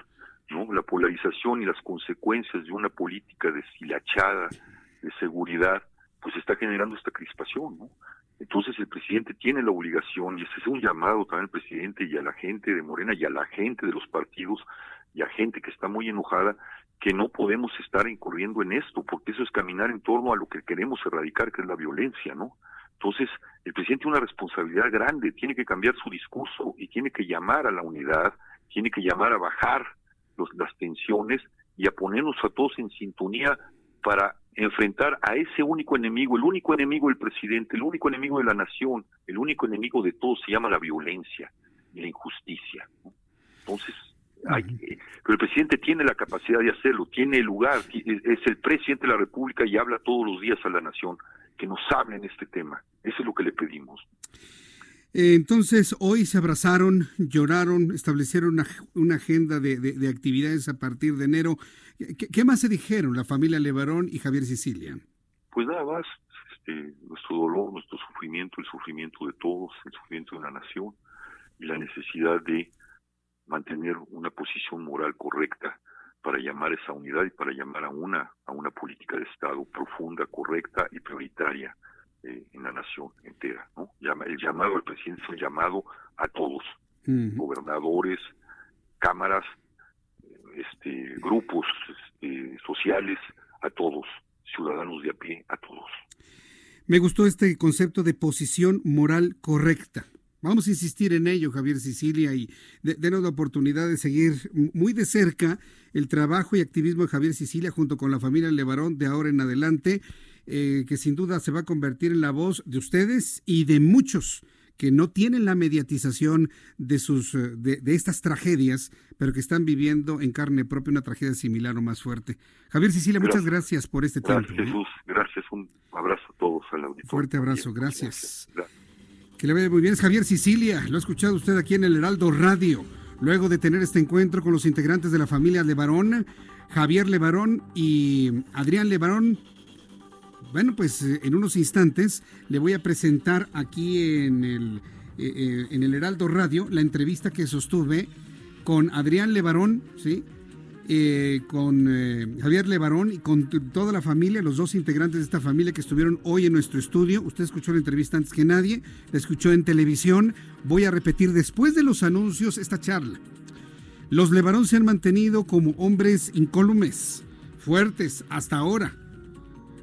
G: ¿no? La polarización y las consecuencias de una política deshilachada de seguridad, pues está generando esta crispación, ¿no? Entonces el presidente tiene la obligación, y ese es un llamado también al presidente y a la gente de Morena y a la gente de los partidos y a gente que está muy enojada, que no podemos estar incurriendo en esto, porque eso es caminar en torno a lo que queremos erradicar, que es la violencia, ¿no? Entonces, el presidente tiene una responsabilidad grande, tiene que cambiar su discurso y tiene que llamar a la unidad, tiene que llamar a bajar las tensiones y a ponernos a todos en sintonía para enfrentar a ese único enemigo, el único enemigo del presidente, el único enemigo de la nación, el único enemigo de todos se llama la violencia y la injusticia. Entonces, hay, pero el presidente tiene la capacidad de hacerlo, tiene el lugar, es el presidente de la República y habla todos los días a la nación, que nos hable en este tema. Eso es lo que le pedimos.
A: Eh, entonces, hoy se abrazaron, lloraron, establecieron una, agenda de, actividades a partir de enero. ¿Qué, más se dijeron la familia Levarón y Javier Sicilia?
G: Pues nada más, este, nuestro dolor, nuestro sufrimiento, el sufrimiento de todos, el sufrimiento de una nación y la necesidad de mantener una posición moral correcta para llamar a esa unidad y para llamar a una a una política de Estado profunda, correcta y prioritaria eh, en la nación entera. ¿no? el llamado al presidente es un llamado a todos, gobernadores, cámaras, este, grupos este, sociales, a todos, ciudadanos de a pie, a todos.
A: Me gustó este concepto de posición moral correcta. Vamos a insistir en ello, Javier Sicilia, y denos la oportunidad de seguir muy de cerca el trabajo y activismo de Javier Sicilia junto con la familia Levarón de ahora en adelante, eh, que sin duda se va a convertir en la voz de ustedes y de muchos que no tienen la mediatización de sus eh, de, estas tragedias, pero que están viviendo en carne propia una tragedia similar o más fuerte. Javier Sicilia, muchas gracias por este
G: tiempo.
A: Gracias,
G: Jesús. Gracias. Un abrazo a todos al auditorio.
A: Fuerte abrazo. Gracias. Que le vaya muy bien. Es Javier Sicilia. Lo ha escuchado usted aquí en el Heraldo Radio. Luego de tener este encuentro con los integrantes de la familia Levarón, Javier Levarón y Adrián Levarón, bueno, pues eh, en unos instantes le voy a presentar aquí en el, eh, eh, en el Heraldo Radio la entrevista que sostuve con Adrián Levarón, ¿sí? con Javier Levarón y con toda la familia, los dos integrantes de esta familia que estuvieron hoy en nuestro estudio. Usted escuchó la entrevista antes que nadie, la escuchó en televisión. Voy a repetir después de los anuncios esta charla. Los Levarón se han mantenido como hombres incólumes, fuertes hasta ahora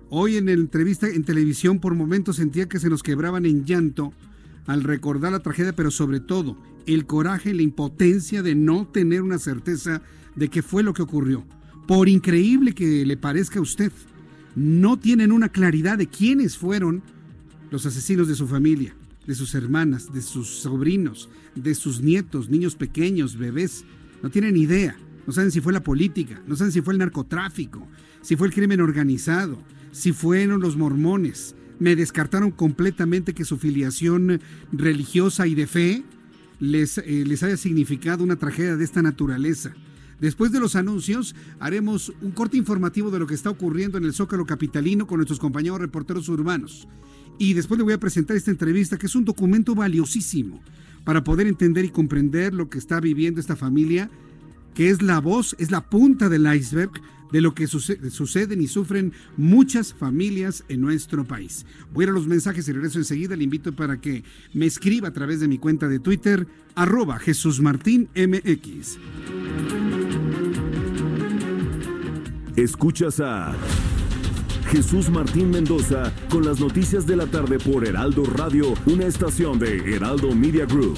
A: Hoy en la entrevista en televisión por momentos sentía que se nos quebraban en llanto al recordar la tragedia, pero sobre todo el coraje la impotencia de no tener una certeza de qué fue lo que ocurrió. Por increíble que le parezca a usted, no tienen una claridad de quiénes fueron los asesinos de su familia, de sus hermanas, de sus sobrinos, de sus nietos, niños pequeños, bebés. No tienen idea. No saben si fue la política, no saben si fue el narcotráfico, si fue el crimen organizado, si fueron los mormones. Me descartaron completamente que su filiación religiosa y de fe les, eh, les haya significado una tragedia de esta naturaleza. Después de los anuncios, haremos un corte informativo de lo que está ocurriendo en el Zócalo Capitalino con nuestros compañeros reporteros urbanos. Y después le voy a presentar esta entrevista, que es un documento valiosísimo para poder entender y comprender lo que está viviendo esta familia, que es la voz, es la punta del iceberg de lo que suceden y sufren muchas familias en nuestro país. Voy a a los mensajes y regreso enseguida. Le invito para que me escriba a través de mi cuenta de Twitter, arroba Jesús Martín MX.
H: Escuchas a Jesús Martín Mendoza con las noticias de la tarde por Heraldo Radio, una estación de Heraldo Media Group.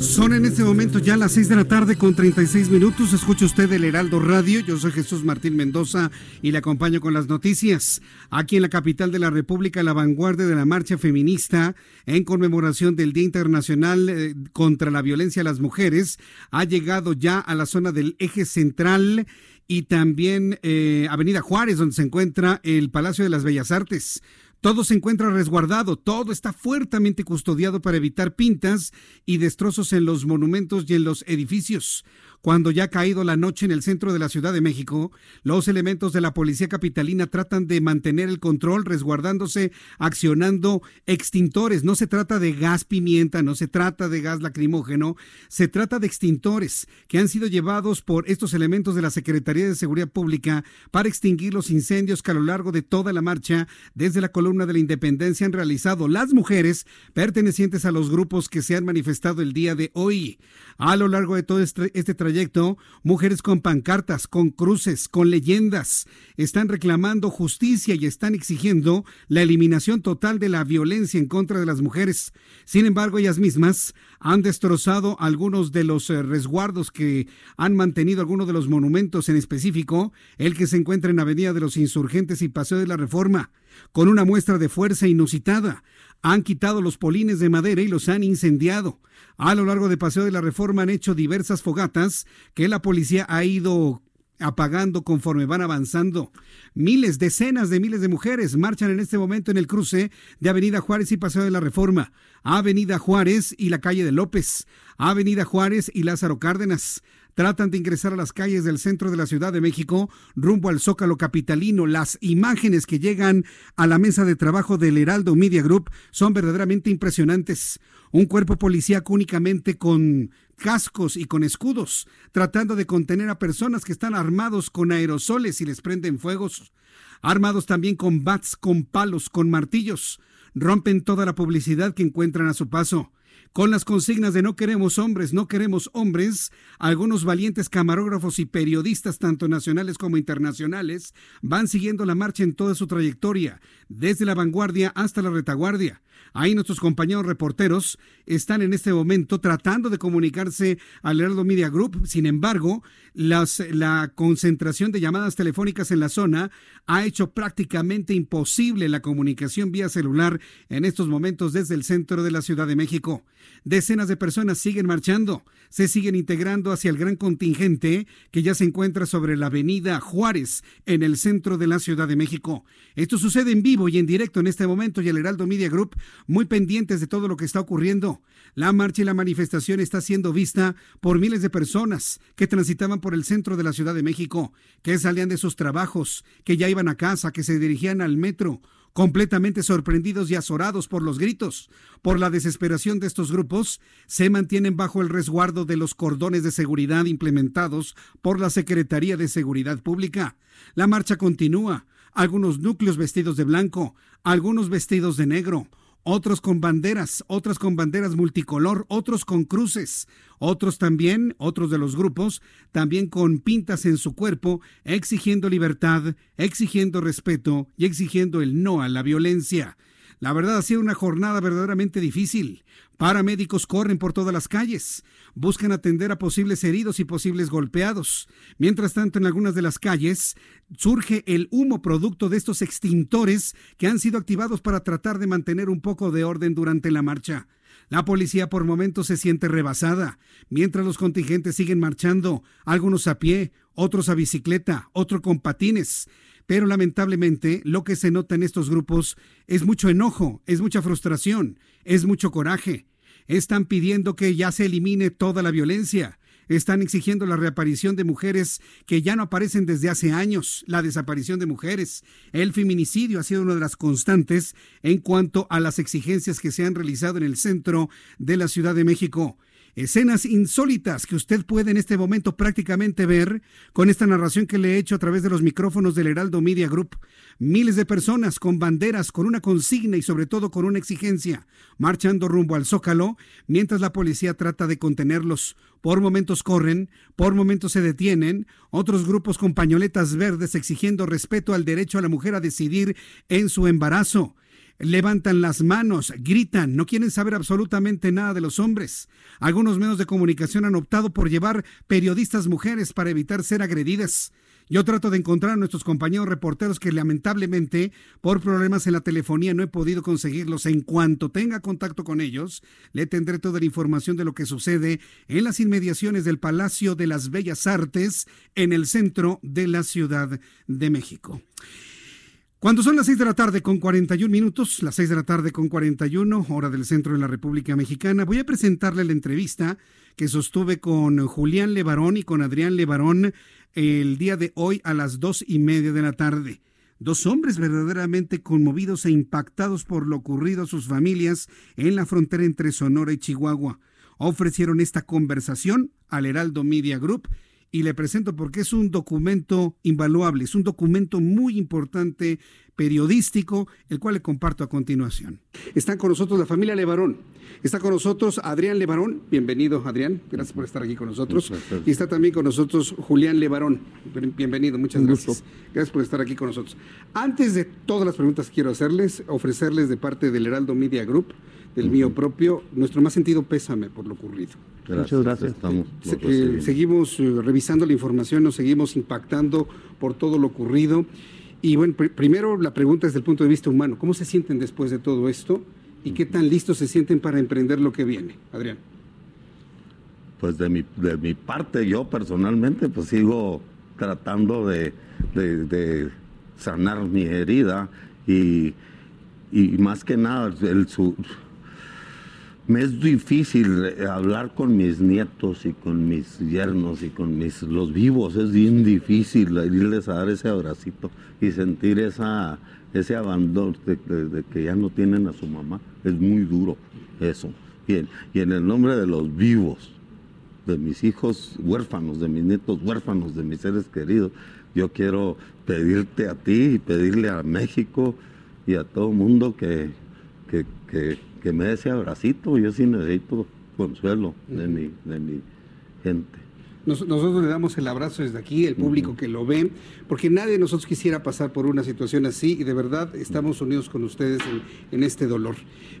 A: Son en este momento ya las 6 de la tarde con 36 minutos. Escucha usted el Heraldo Radio. Yo soy Jesús Martín Mendoza y le acompaño con las noticias. Aquí en la capital de la República, la vanguardia de la marcha feminista en conmemoración del Día Internacional eh, contra la Violencia a las Mujeres ha llegado ya a la zona del eje central y también eh, Avenida Juárez, donde se encuentra el Palacio de las Bellas Artes. Todo se encuentra resguardado, todo está fuertemente custodiado para evitar pintas y destrozos en los monumentos y en los edificios. Cuando ya ha caído la noche en el centro de la Ciudad de México, los elementos de la policía capitalina tratan de mantener el control resguardándose, accionando extintores. No se trata de gas pimienta, no se trata de gas lacrimógeno, se trata de extintores que han sido llevados por estos elementos de la Secretaría de Seguridad Pública para extinguir los incendios que a lo largo de toda la marcha desde la columna de la Independencia han realizado las mujeres pertenecientes a los grupos que se han manifestado el día de hoy. A lo largo de todo este, este trayecto mujeres con pancartas, con cruces, con leyendas, están reclamando justicia y están exigiendo la eliminación total de la violencia en contra de las mujeres. Sin embargo, ellas mismas han destrozado algunos de los eh, resguardos que han mantenido algunos de los monumentos en específico, el que se encuentra en Avenida de los Insurgentes y Paseo de la Reforma, con una muestra de fuerza inusitada. Han quitado los polines de madera y los han incendiado. A lo largo de Paseo de la Reforma han hecho diversas fogatas que la policía ha ido apagando conforme van avanzando. Miles, decenas de miles de mujeres marchan en este momento en el cruce de Avenida Juárez y Paseo de la Reforma, Avenida Juárez y la calle de López, Avenida Juárez y Lázaro Cárdenas. Tratan de ingresar a las calles del centro de la Ciudad de México rumbo al Zócalo Capitalino. Las imágenes que llegan a la mesa de trabajo del Heraldo Media Group son verdaderamente impresionantes. Un cuerpo policíaco únicamente con cascos y con escudos, tratando de contener a personas que están armados con aerosoles y les prenden fuegos, armados también con bats, con palos, con martillos, rompen toda la publicidad que encuentran a su paso. Con las consignas de no queremos hombres, no queremos hombres, algunos valientes camarógrafos y periodistas, tanto nacionales como internacionales, van siguiendo la marcha en toda su trayectoria, desde la vanguardia hasta la retaguardia. Ahí nuestros compañeros reporteros están en este momento tratando de comunicarse al Heraldo Media Group. Sin embargo, la concentración de llamadas telefónicas en la zona ha hecho prácticamente imposible la comunicación vía celular en estos momentos desde el centro de la Ciudad de México. Decenas de personas siguen marchando, se siguen integrando hacia el gran contingente que ya se encuentra sobre la avenida Juárez, en el centro de la Ciudad de México. Esto sucede en vivo y en directo en este momento y el Heraldo Media Group muy pendientes de todo lo que está ocurriendo. La marcha y la manifestación está siendo vista por miles de personas que transitaban por el centro de la Ciudad de México, que salían de sus trabajos, que ya iban a casa, que se dirigían al metro, completamente sorprendidos y azorados por los gritos, por la desesperación de estos grupos, se mantienen bajo el resguardo de los cordones de seguridad implementados por la Secretaría de Seguridad Pública. La marcha continúa, algunos núcleos vestidos de blanco, algunos vestidos de negro, otros con banderas, otras con banderas multicolor, otros con cruces, otros también, otros de los grupos, también con pintas en su cuerpo, exigiendo libertad, exigiendo respeto y exigiendo el no a la violencia. La verdad ha sido una jornada verdaderamente difícil. Paramédicos corren por todas las calles, buscan atender a posibles heridos y posibles golpeados. Mientras tanto, en algunas de las calles surge el humo producto de estos extintores que han sido activados para tratar de mantener un poco de orden durante la marcha. La policía por momentos se siente rebasada, mientras los contingentes siguen marchando, algunos a pie, otros a bicicleta, otros con patines. Pero lamentablemente lo que se nota en estos grupos es mucho enojo, es mucha frustración, es mucho coraje. Están pidiendo que ya se elimine toda la violencia. Están exigiendo la reaparición de mujeres que ya no aparecen desde hace años, la desaparición de mujeres. El feminicidio ha sido una de las constantes en cuanto a las exigencias que se han realizado en el centro de la Ciudad de México. Escenas insólitas que usted puede en este momento prácticamente ver con esta narración que le he hecho a través de los micrófonos del Heraldo Media Group. Miles de personas con banderas, con una consigna y sobre todo con una exigencia, marchando rumbo al Zócalo, mientras la policía trata de contenerlos. Por momentos corren, por momentos se detienen, otros grupos con pañoletas verdes exigiendo respeto al derecho a la mujer a decidir en su embarazo levantan las manos, gritan, no quieren saber absolutamente nada de los hombres. Algunos medios de comunicación han optado por llevar periodistas mujeres para evitar ser agredidas. Yo trato de encontrar a nuestros compañeros reporteros que lamentablemente por problemas en la telefonía no he podido conseguirlos. En cuanto tenga contacto con ellos, le tendré toda la información de lo que sucede en las inmediaciones del Palacio de las Bellas Artes en el centro de la Ciudad de México. Cuando son las 6 de la tarde con 41 minutos, las 6 de la tarde con 41, hora del centro de la República Mexicana, voy a presentarle la entrevista que sostuve con Julián Levarón y con Adrián Levarón el día de hoy a las dos y media de la tarde. Dos hombres verdaderamente conmovidos e impactados por lo ocurrido a sus familias en la frontera entre Sonora y Chihuahua. Ofrecieron esta conversación al Heraldo Media Group y le presento porque es un documento invaluable, es un documento muy importante periodístico, el cual le comparto a continuación. Están con nosotros la familia Levarón. Está con nosotros Adrián Levarón. Bienvenido, Adrián. Gracias por estar aquí con nosotros. Y está también con nosotros Julián Levarón. Bienvenido, muchas gracias. Gracias por estar aquí con nosotros. Antes de todas las preguntas que quiero hacerles, ofrecerles de parte del Heraldo Media Group, del mío propio, nuestro más sentido pésame por lo ocurrido.
B: Muchas gracias. Estamos,
A: eh, seguimos eh, revisando la información, nos seguimos impactando por todo lo ocurrido. Y bueno, primero la pregunta desde el punto de vista humano, ¿cómo se sienten después de todo esto y qué tan listos se sienten para emprender lo que viene? Adrián.
B: Pues de mi, de mi parte, yo personalmente, pues sigo tratando de, sanar mi herida y, y más que nada el, su, me es difícil eh, hablar con mis nietos y con mis yernos y con mis los vivos, es bien difícil irles a dar ese abracito y sentir esa ese abandono de, que ya no tienen a su mamá. Es muy duro eso. Y en, y en el nombre de los vivos, de mis hijos huérfanos, de mis nietos huérfanos, de mis seres queridos, yo quiero pedirte a ti y pedirle a México y a todo mundo que, que que me dé ese abracito, yo sí necesito consuelo de mi, de mi gente.
A: nosotros le damos el abrazo desde aquí, el público que lo ve, porque nadie de nosotros quisiera pasar por una situación así y de verdad estamos unidos con ustedes en, en, este dolor.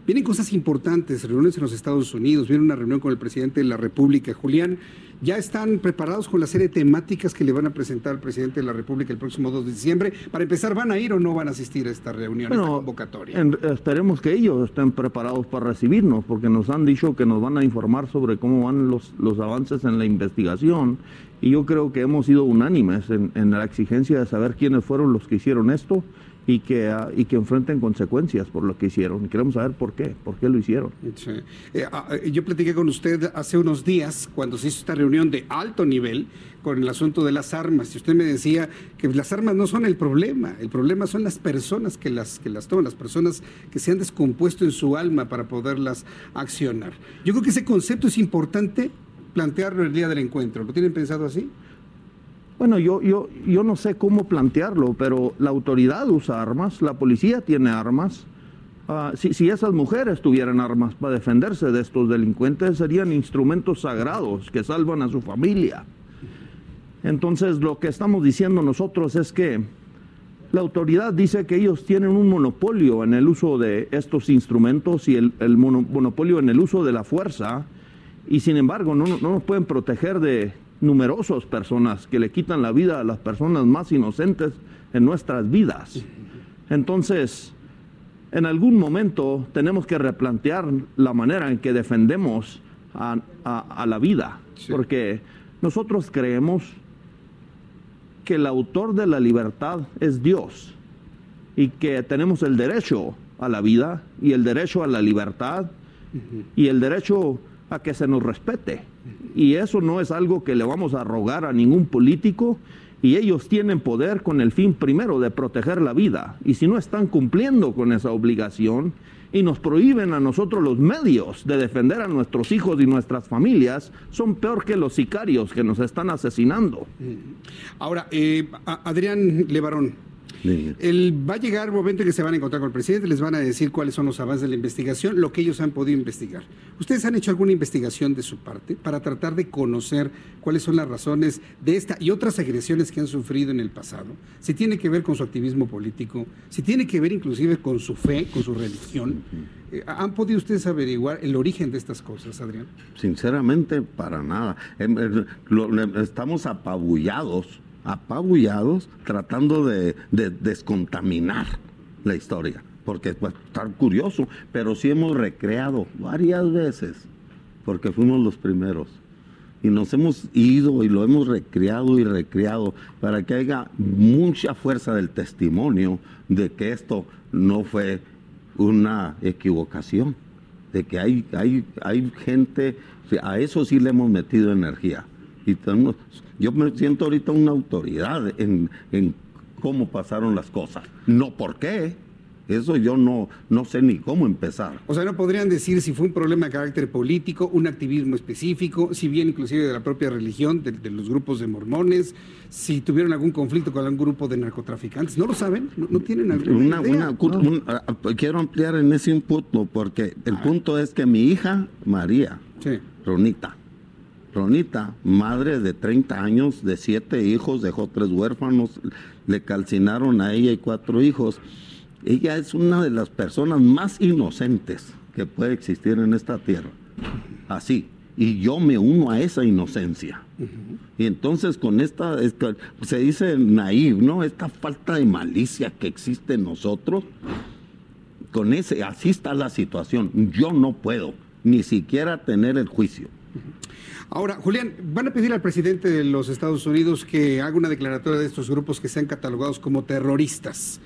A: Vienen cosas importantes, reuniones en los Estados Unidos, viene una reunión con el presidente de la República, Julián ya están preparados con la serie de temáticas que le van a presentar al presidente de la República el próximo 2 de diciembre. Para empezar, ¿van a ir o no van a asistir a esta reunión, a esta convocatoria?
I: esperemos que ellos estén preparados para recibirnos, porque nos han dicho que nos van a informar sobre cómo van los, los avances en la investigación. Y yo creo que hemos sido unánimes en, en la exigencia de saber quiénes fueron los que hicieron esto y que, ah, y que enfrenten consecuencias por lo que hicieron. Queremos saber por qué, por qué lo hicieron.
A: Eh, ah, eh, yo platiqué con usted hace unos días cuando se hizo esta reunión de alto nivel con el asunto de las armas y usted me decía que las armas no son el problema, el problema son las personas que las, que las toman, las personas que se han descompuesto en su alma para poderlas accionar. Yo creo que ese concepto es importante plantearlo el día del encuentro. ¿Lo tienen pensado así?
I: Bueno, yo, yo, yo no sé cómo plantearlo, pero la autoridad usa armas, la policía tiene armas. Ah, si, si, esas mujeres tuvieran armas para defenderse de estos delincuentes, serían instrumentos sagrados que salvan a su familia. Entonces, lo que estamos diciendo nosotros es que la autoridad dice que ellos tienen un monopolio en el uso de estos instrumentos y el, el monopolio en el uso de la fuerza, y sin embargo no, no nos pueden proteger de numerosas personas que le quitan la vida a las personas más inocentes en nuestras vidas. Entonces, en algún momento tenemos que replantear la manera en que defendemos a, la vida, porque nosotros creemos que el autor de la libertad es Dios y que tenemos el derecho a la vida y el derecho a la libertad y el derecho a que se nos respete. Y eso no es algo que le vamos a rogar a ningún político y ellos tienen poder con el fin primero de proteger la vida. Y si no están cumpliendo con esa obligación y nos prohíben a nosotros los medios de defender a nuestros hijos y nuestras familias, son peor que los sicarios que nos están asesinando.
A: Ahora, eh, Adrián Levarón, el, va a llegar el momento en que se van a encontrar con el presidente, les van a decir cuáles son los avances de la investigación, lo que ellos han podido investigar. ¿Ustedes han hecho alguna investigación de su parte para tratar de conocer cuáles son las razones de esta y otras agresiones que han sufrido en el pasado? Si tiene que ver con su activismo político, si tiene que ver inclusive con su fe, con su religión. Eh, ¿Han podido ustedes averiguar el origen de estas cosas, Adrián?
B: Sinceramente, para nada. Em, em, estamos apabullados apabullados tratando de, descontaminar la historia. Porque pues estar curioso, pero sí hemos recreado varias veces, porque fuimos los primeros. Y nos hemos ido y lo hemos recreado y recreado para que haya mucha fuerza del testimonio de que esto no fue una equivocación, de que hay, hay, hay gente, a eso sí le hemos metido energía. Y tenemos, yo me siento ahorita una autoridad en, cómo pasaron las cosas. No por qué, Eso yo no, no sé ni cómo empezar.
A: O sea, no podrían decir si fue un problema de carácter político, un activismo específico, si bien inclusive de la propia religión, de, los grupos de mormones, si tuvieron algún conflicto con algún grupo de narcotraficantes. ¿No lo saben? ¿No, tienen alguna idea?
B: Ah, quiero ampliar en ese punto, porque el punto es que mi hija, María, Ronita, Ronita, madre de 30 años, de siete hijos, dejó tres huérfanos, le calcinaron a ella y cuatro hijos ella es una de las personas más inocentes que puede existir en esta tierra. Así. Y yo me uno a esa inocencia. Y entonces con esta, se dice naive, ¿no? Esta falta de malicia que existe en nosotros, con ese, así está la situación. Yo no puedo ni siquiera tener el juicio.
A: Ahora, Julián, van a pedir al presidente de los Estados Unidos que haga una declaratoria de estos grupos que sean catalogados como terroristas.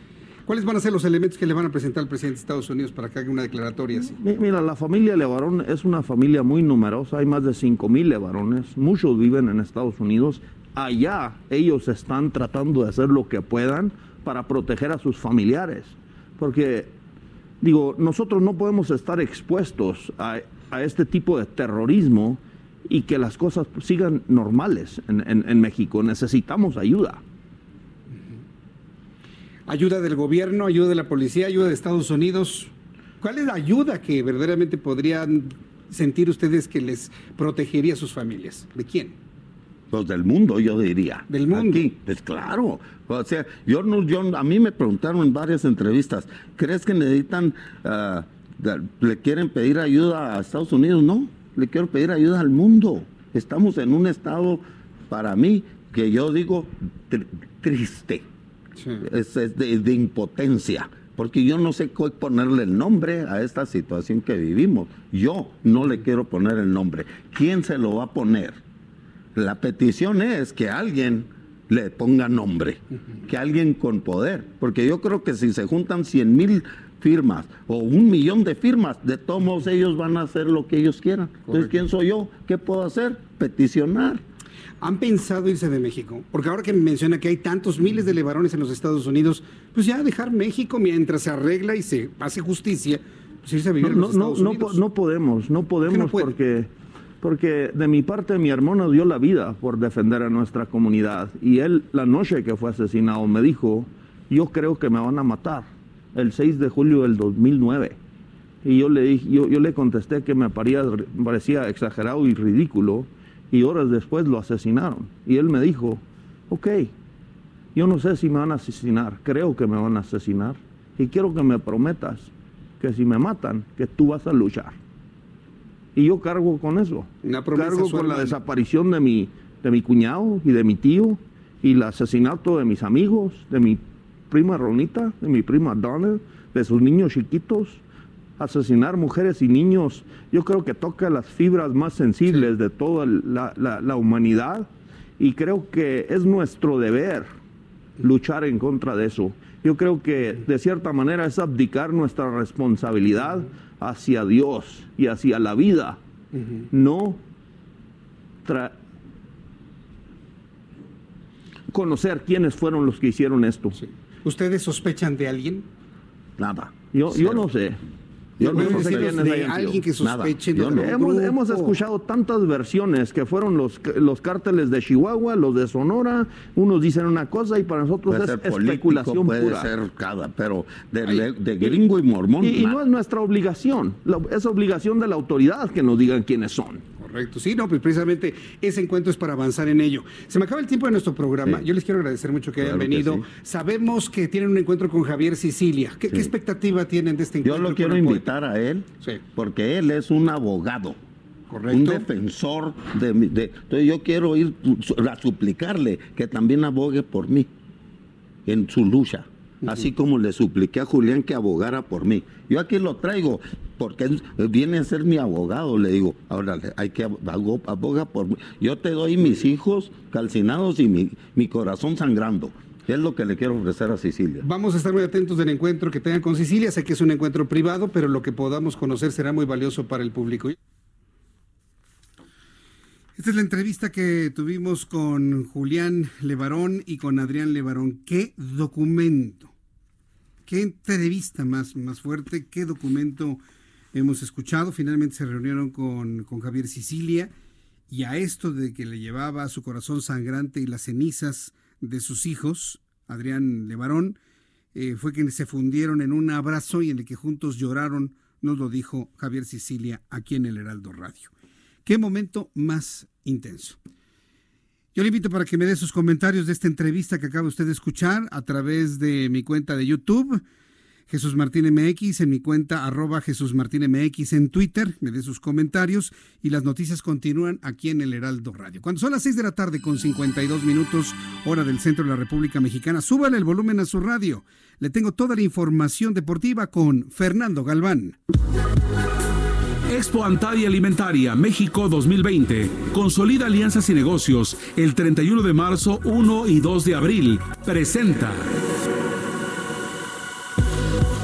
A: ¿Cuáles van a ser los elementos que le van a presentar al presidente de Estados Unidos para que haga una declaratoria así?
I: Mira, la familia Levarón es una familia muy numerosa, hay más de 5 mil Levarones, muchos viven en Estados Unidos. Allá ellos están tratando de hacer lo que puedan para proteger a sus familiares, porque digo, nosotros no podemos estar expuestos a, este tipo de terrorismo y que las cosas sigan normales en México. Necesitamos ayuda
A: ayuda del gobierno, ayuda de la policía, ayuda de Estados Unidos. ¿Cuál es la ayuda que verdaderamente podrían sentir ustedes que les protegería a sus familias? ¿De quién?
B: Pues del mundo, yo diría.
A: Del mundo.
B: pues claro. O sea, yo no, yo, a mí me preguntaron en varias entrevistas, ¿crees que necesitan, ah, le quieren pedir ayuda a Estados Unidos? No, le quiero pedir ayuda al mundo. Estamos en un estado, para mí, que yo digo triste es, de, impotencia, porque yo no sé cómo ponerle el nombre a esta situación que vivimos. Yo no le quiero poner el nombre. ¿Quién se lo va a poner? La petición es que alguien le ponga nombre, que alguien con poder, porque yo creo que si se juntan 100 mil firmas o un millón de firmas, de todos ellos van a hacer lo que ellos quieran. Entonces, ¿quién soy yo? ¿Qué puedo hacer? Peticionar.
A: ¿Han pensado irse de México? Porque ahora que me menciona que hay tantos miles de levarones en los Estados Unidos, pues ya dejar México mientras se arregla y se hace justicia, pues irse a vivir
I: no, en los Estados Unidos. No, podemos, no podemos porque, porque de mi parte mi hermano dio la vida por defender a nuestra comunidad y él la noche que fue asesinado me dijo, yo creo que me van a matar el 6 de julio del 2009. Y yo le, dije, yo, yo le contesté que me parecía exagerado y ridículo y horas después lo asesinaron. Y él me dijo, ok, yo no sé si me van a asesinar, creo que me van a asesinar y quiero que me prometas que si me matan, que tú vas a luchar. Y yo cargo con eso. cargo con la desaparición de mi, de mi cuñado y de mi tío y el asesinato de mis amigos, de mi prima Ronita, de mi prima Donna, de sus niños chiquitos, asesinar mujeres y niños, yo creo que toca las fibras más sensibles de toda la, humanidad y creo que es nuestro deber luchar en contra de eso. Yo creo que de cierta manera es abdicar nuestra responsabilidad hacia Dios y hacia la vida, no conocer quiénes fueron los que hicieron esto.
A: ¿Ustedes sospechan de alguien?
I: Nada. Yo, yo no sé.
A: Yo no sé de alguien que sospeche.
I: hemos, escuchado tantas versiones que fueron los, los cárteles de Chihuahua, los de Sonora. Unos dicen una cosa y para nosotros es especulación
B: puede ser cada, pero de, gringo y mormón.
I: Y, no es nuestra obligación. Es obligación de la autoridad que nos digan quiénes son.
A: Correcto, sí, no, pues precisamente ese encuentro es para avanzar en ello. Se me acaba el tiempo de nuestro programa. Yo les quiero agradecer mucho que hayan venido. Sabemos que tienen un encuentro con Javier Sicilia. ¿Qué, expectativa tienen de este encuentro?
B: Yo lo quiero invitar a él porque él es un abogado. Correcto. Un defensor de, de, Entonces yo quiero ir a suplicarle que también abogue por mí en su lucha así como le supliqué a Julián que abogara por mí. Yo aquí lo traigo porque viene a ser mi abogado, le digo, ahora hay que abogar por mí. Yo te doy mis hijos calcinados y mi, mi corazón sangrando. Es lo que le quiero ofrecer a Sicilia.
A: Vamos a estar muy atentos del encuentro que tengan con Sicilia. Sé que es un encuentro privado, pero lo que podamos conocer será muy valioso para el público. Esta es la entrevista que tuvimos con Julián Levarón y con Adrián Levarón. ¿Qué documento? qué entrevista más, más fuerte, qué documento hemos escuchado. Finalmente se reunieron con, con Javier Sicilia y a esto de que le llevaba su corazón sangrante y las cenizas de sus hijos, Adrián Levarón, eh, fue que se fundieron en un abrazo y en el que juntos lloraron, nos lo dijo Javier Sicilia aquí en el Heraldo Radio. Qué momento más intenso. Yo le invito para que me dé sus comentarios de esta entrevista que acaba usted de escuchar a través de mi cuenta de YouTube, Jesús Martín MX, en mi cuenta arroba Jesús Martín MX en Twitter, me dé sus comentarios y las noticias continúan aquí en el Heraldo Radio. Cuando son las 6 de la tarde con 52 minutos, hora del centro de la República Mexicana, súbale el volumen a su radio. Le tengo toda la información deportiva con Fernando Galván.
J: Expo Antadia Alimentaria México 2020. Consolida alianzas y negocios el 31 de marzo, 1 y 2 de abril. Presenta.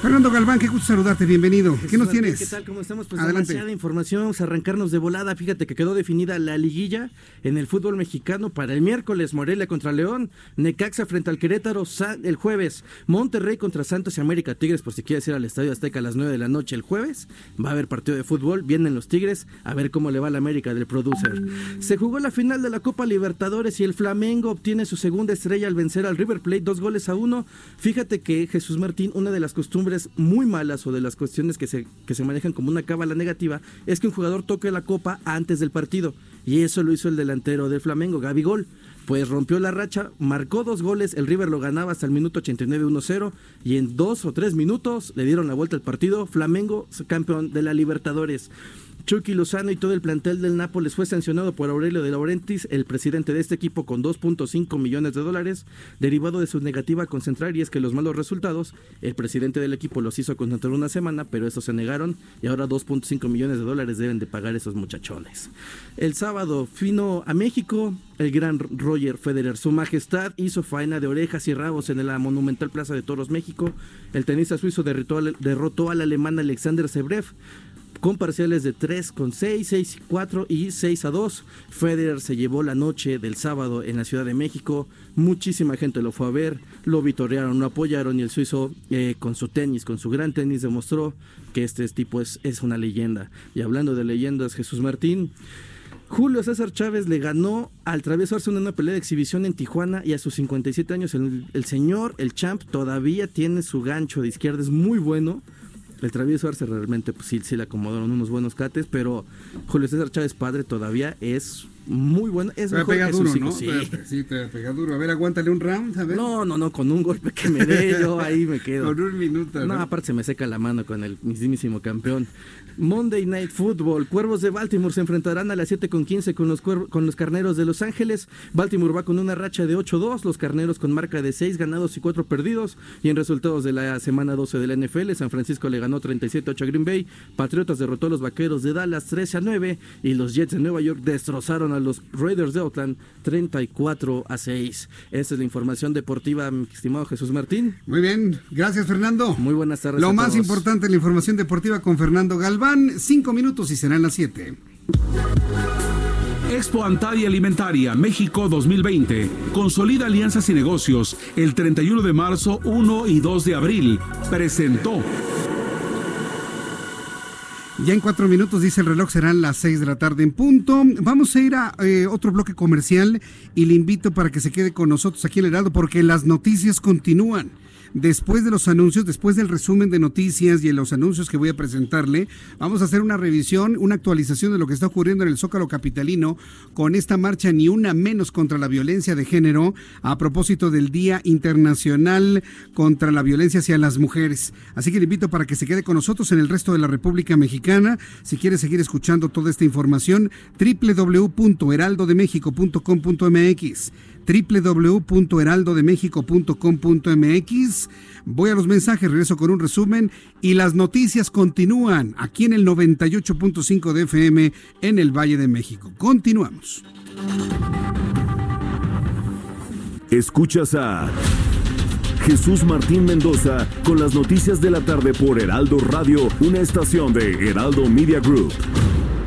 A: Fernando Galván, qué gusto saludarte, bienvenido. ¿Qué nos tienes?
K: ¿Qué tal? ¿Cómo estamos? Pues Adelante. demasiada información, vamos a arrancarnos de volada. Fíjate que quedó definida la liguilla en el fútbol mexicano para el miércoles, Morelia contra León, Necaxa frente al Querétaro el jueves, Monterrey contra Santos y América Tigres, por si quieres ir al Estadio Azteca a las 9 de la noche el jueves, va a haber partido de fútbol, vienen los Tigres, a ver cómo le va a la América del producer. Se jugó la final de la Copa Libertadores y el Flamengo obtiene su segunda estrella al vencer al River Plate dos goles a uno. Fíjate que Jesús Martín, una de las costumbres muy malas o de las cuestiones que se, que se manejan como una cábala negativa es que un jugador toque la copa antes del partido. Y eso lo hizo el delantero del Flamengo, Gabigol. Pues rompió la racha, marcó dos goles, el River lo ganaba hasta el minuto 89 1-0 y en dos o tres minutos le dieron la vuelta al partido. Flamengo campeón de la Libertadores. Chucky Lozano y todo el plantel del Nápoles fue sancionado por Aurelio de Laurentiis, el presidente de este equipo, con 2.5 millones de dólares, derivado de su negativa a concentrar. Y es que los malos resultados, el presidente del equipo los hizo concentrar una semana, pero estos se negaron y ahora 2.5 millones de dólares deben de pagar esos muchachones. El sábado, fino a México, el gran Roger Federer, su majestad, hizo faena de orejas y rabos en la monumental Plaza de Toros México. El tenista suizo derrotó al, alemán Alexander Zverev con parciales de 3 con 6, 6 y 4 y 6 a 2. Federer se llevó la noche del sábado en la Ciudad de México. Muchísima gente lo fue a ver, lo vitorearon, lo apoyaron y el suizo eh, con su tenis, con su gran tenis demostró que este tipo es, es una leyenda. Y hablando de leyendas, Jesús Martín. Julio César Chávez le ganó al travieso Arce una pelea de exhibición en Tijuana y a sus 57 años el señor, el champ, todavía tiene su gancho de izquierda, es muy bueno el travieso Arce realmente, pues sí, sí le acomodaron unos buenos cates, pero Julio César Chávez padre todavía es muy bueno. Es
A: te pega duro, ¿no? Sí. sí, te pega duro. A ver, aguántale un round, a ver.
K: No, no, no, con un golpe que me dé yo ahí me quedo.
A: con un minuto.
K: No, aparte se me seca la mano con el mismísimo campeón. Monday Night Football. Cuervos de Baltimore se enfrentarán a las 7 con 15 con los, con los Carneros de Los Ángeles. Baltimore va con una racha de 8-2, los Carneros con marca de 6 ganados y 4 perdidos. Y en resultados de la semana 12 de la NFL, San Francisco le ganó 37-8 a Green Bay, Patriotas derrotó a los Vaqueros de Dallas 13-9 y los Jets de Nueva York destrozaron a los Raiders de Oakland 34 a 6. Esa es la información deportiva, mi estimado Jesús Martín.
A: Muy bien, gracias Fernando.
K: Muy buenas tardes.
A: Lo más importante, la información deportiva con Fernando Galván cinco minutos y serán las siete.
J: Expo Antadia Alimentaria México 2020. Consolida alianzas y negocios el 31 de marzo, 1 y 2 de abril. Presentó.
A: Ya en cuatro minutos, dice el reloj, serán las seis de la tarde en punto. Vamos a ir a eh, otro bloque comercial y le invito para que se quede con nosotros aquí en el Heraldo porque las noticias continúan después de los anuncios, después del resumen de noticias y de los anuncios que voy a presentarle, vamos a hacer una revisión, una actualización de lo que está ocurriendo en el Zócalo Capitalino con esta marcha Ni una menos contra la violencia de género a propósito del Día Internacional contra la Violencia hacia las Mujeres. Así que le invito para que se quede con nosotros en el resto de la República Mexicana. Si quiere seguir escuchando toda esta información, www.heraldodemexico.com.mx www.heraldodemexico.com.mx. Voy a los mensajes, regreso con un resumen y las noticias continúan aquí en el 98.5 de FM en el Valle de México. Continuamos.
H: Escuchas a Jesús Martín Mendoza con las noticias de la tarde por Heraldo Radio, una estación de Heraldo Media Group.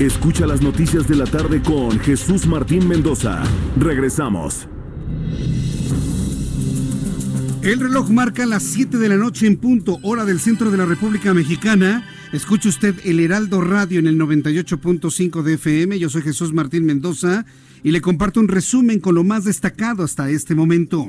H: Escucha las noticias de la tarde con Jesús Martín Mendoza. Regresamos.
A: El reloj marca las 7 de la noche en punto, hora del centro de la República Mexicana. Escucha usted el Heraldo Radio en el 98.5 de FM. Yo soy Jesús Martín Mendoza y le comparto un resumen con lo más destacado hasta este momento.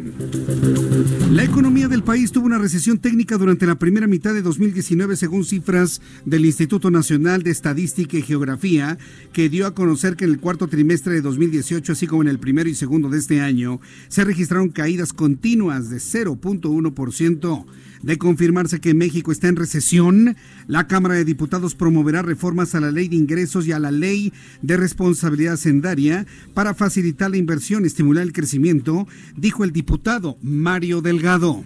A: La economía del país tuvo una recesión técnica durante la primera mitad de 2019 según cifras del Instituto Nacional de Estadística y Geografía, que dio a conocer que en el cuarto trimestre de 2018, así como en el primero y segundo de este año, se registraron caídas continuas de 0.1%. De confirmarse que México está en recesión, la Cámara de Diputados promoverá reformas a la ley de ingresos y a la ley de responsabilidad sendaria para facilitar la inversión y estimular el crecimiento, dijo el diputado Mario Delgado.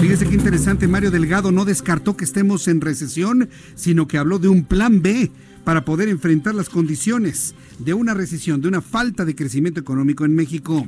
A: Fíjese qué interesante, Mario Delgado no descartó que estemos en recesión, sino que habló de un plan B para poder enfrentar las condiciones de una recesión, de una falta de crecimiento económico en México.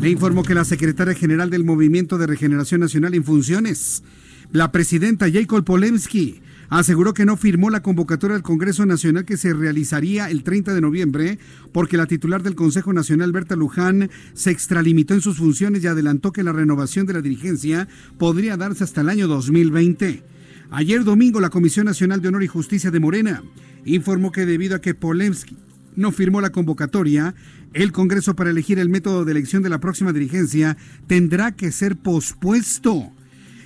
A: Le informó que la secretaria general del Movimiento de Regeneración Nacional en funciones, la presidenta Jacob Polemski, aseguró que no firmó la convocatoria del Congreso Nacional que se realizaría el 30 de noviembre porque la titular del Consejo Nacional, Berta Luján, se extralimitó en sus funciones y adelantó que la renovación de la dirigencia podría darse hasta el año 2020. Ayer domingo la Comisión Nacional de Honor y Justicia de Morena informó que debido a que Polemski no firmó la convocatoria, el Congreso para elegir el método de elección de la próxima dirigencia tendrá que ser pospuesto.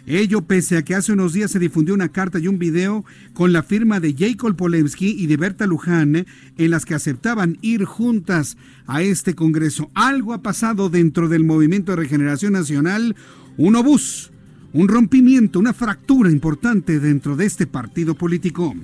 A: Ello pese a que hace unos días se difundió una carta y un video con la firma de Jacob Polemski y de Berta Luján en las que aceptaban ir juntas a este Congreso. Algo ha pasado dentro del Movimiento de Regeneración Nacional, un obús, un rompimiento, una fractura importante dentro de este partido político.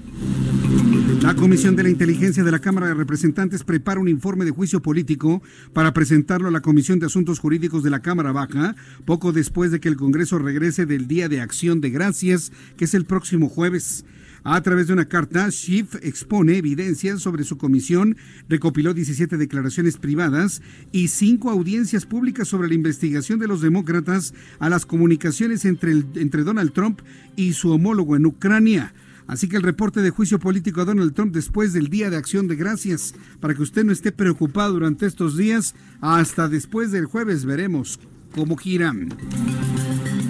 A: La Comisión de la Inteligencia de la Cámara de Representantes prepara un informe de juicio político para presentarlo a la Comisión de Asuntos Jurídicos de la Cámara Baja, poco después de que el Congreso regrese del Día de Acción de Gracias, que es el próximo jueves. A través de una carta, Schiff expone evidencias sobre su comisión, recopiló 17 declaraciones privadas y cinco audiencias públicas sobre la investigación de los demócratas a las comunicaciones entre, el, entre Donald Trump y su homólogo en Ucrania. Así que el reporte de juicio político a Donald Trump después del Día de Acción de Gracias, para que usted no esté preocupado durante estos días, hasta después del jueves veremos cómo giran.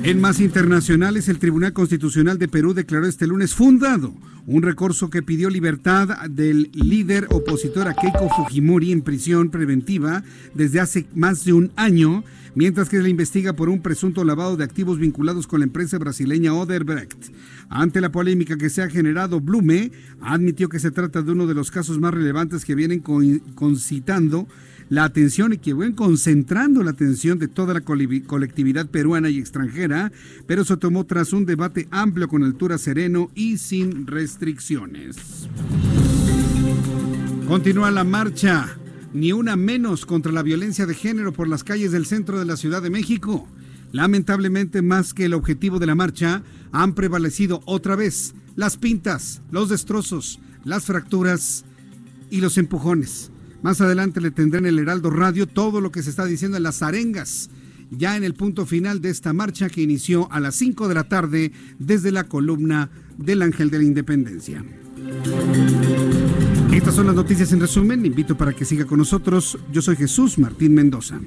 A: En más internacionales, el Tribunal Constitucional de Perú declaró este lunes fundado un recurso que pidió libertad del líder opositor a Keiko Fujimori en prisión preventiva desde hace más de un año, mientras que se le investiga por un presunto lavado de activos vinculados con la empresa brasileña Oderbrecht. Ante la polémica que se ha generado, Blume admitió que se trata de uno de los casos más relevantes que vienen concitando la atención y que vienen concentrando la atención de toda la colectividad peruana y extranjera, pero se tomó tras un debate amplio con altura sereno y sin restricciones. Continúa la marcha, ni una menos contra la violencia de género por las calles del centro de la Ciudad de México. Lamentablemente, más que el objetivo de la marcha, han prevalecido otra vez las pintas, los destrozos, las fracturas y los empujones. Más adelante le tendré en el Heraldo Radio todo lo que se está diciendo en las arengas, ya en el punto final de esta marcha que inició a las 5 de la tarde desde la columna del Ángel de la Independencia. Estas son las noticias en resumen. invito para que siga con nosotros. Yo soy Jesús Martín Mendoza.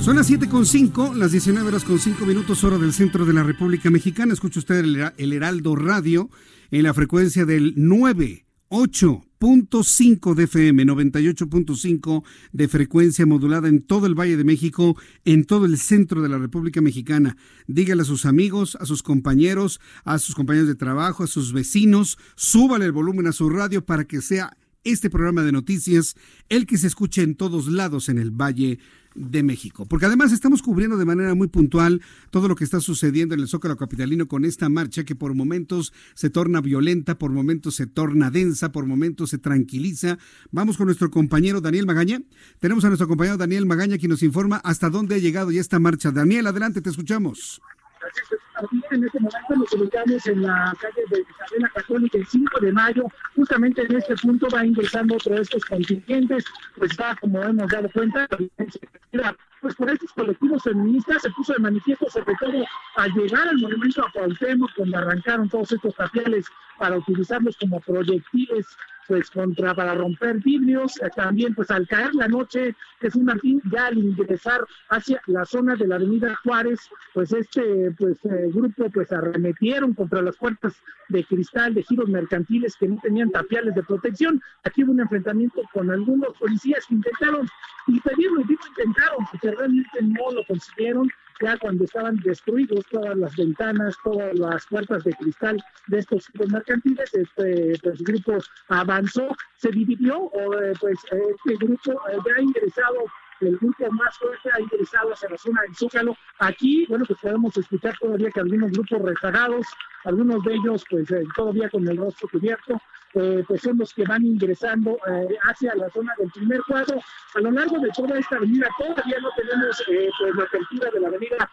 A: Son las 7.5, las 19 horas con 5 minutos hora del centro de la República Mexicana. Escucha usted el, Heraldo Radio en la frecuencia del 98 98.5 de FM, 98.5 de frecuencia modulada en todo el Valle de México, en todo el centro de la República Mexicana. Dígale a sus amigos, a sus compañeros, a sus compañeros de trabajo, a sus vecinos, súbale el volumen a su radio para que sea este programa de noticias el que se escuche en todos lados en el Valle de México. Porque además estamos cubriendo de manera muy puntual todo lo que está sucediendo en el Zócalo Capitalino con esta marcha que por momentos se torna violenta, por momentos se torna densa, por momentos se tranquiliza. Vamos con nuestro compañero Daniel Magaña. Tenemos a nuestro compañero Daniel Magaña quien nos informa hasta dónde ha llegado ya esta marcha. Daniel, adelante, te escuchamos.
E: En este momento nos ubicamos en la calle de Isabela Católica el 5 de mayo. Justamente en este punto va ingresando otro de estos contingentes. Pues va, como hemos dado cuenta, pues por estos colectivos feministas se puso de manifiesto sobre todo al llegar al monumento a Cuauhtémoc, donde arrancaron todos estos tapiales para utilizarlos como proyectiles pues contra para romper vidrios, eh, también pues al caer la noche, Jesús Martín, ya al ingresar hacia la zona de la avenida Juárez, pues este pues eh, grupo pues arremetieron contra las puertas de cristal de giros mercantiles que no tenían tapiales de protección. Aquí hubo un enfrentamiento con algunos policías que intentaron impedirlo, y intentaron, porque realmente no lo consiguieron, ya cuando estaban destruidos todas las ventanas, todas las puertas de cristal de estos mercantiles, este pues, grupo avanzó, se dividió, o, eh, pues este grupo eh, ya ingresado el grupo más fuerte ha ingresado hacia la zona del Zócalo. Aquí, bueno, pues podemos escuchar todavía que algunos grupos rezagados, algunos de ellos pues eh, todavía con el rostro cubierto, eh, pues son los que van ingresando eh, hacia la zona del primer cuadro. A lo largo de toda esta avenida todavía no tenemos pues la apertura de la avenida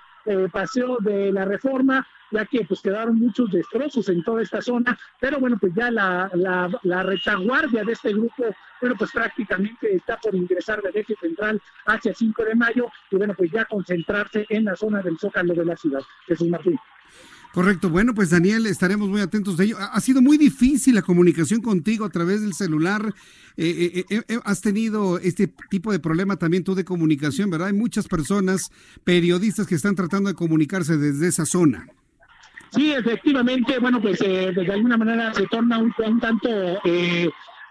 E: Paseo de la Reforma, ya que pues quedaron muchos destrozos en toda esta zona, pero bueno, pues ya la, la, retaguardia de este grupo, bueno, pues prácticamente está por ingresar del eje central hacia 5 de mayo y bueno, pues ya concentrarse en la zona del zócalo de la ciudad. Jesús Martín.
A: Correcto. Bueno, pues Daniel, estaremos muy atentos de ello. Ha sido muy difícil la comunicación contigo a través del celular. Eh, eh, eh, has tenido este tipo de problema también tú de comunicación, ¿verdad? Hay muchas personas, periodistas que están tratando de comunicarse desde esa zona.
E: Sí, efectivamente, bueno, pues de alguna manera se torna un, tanto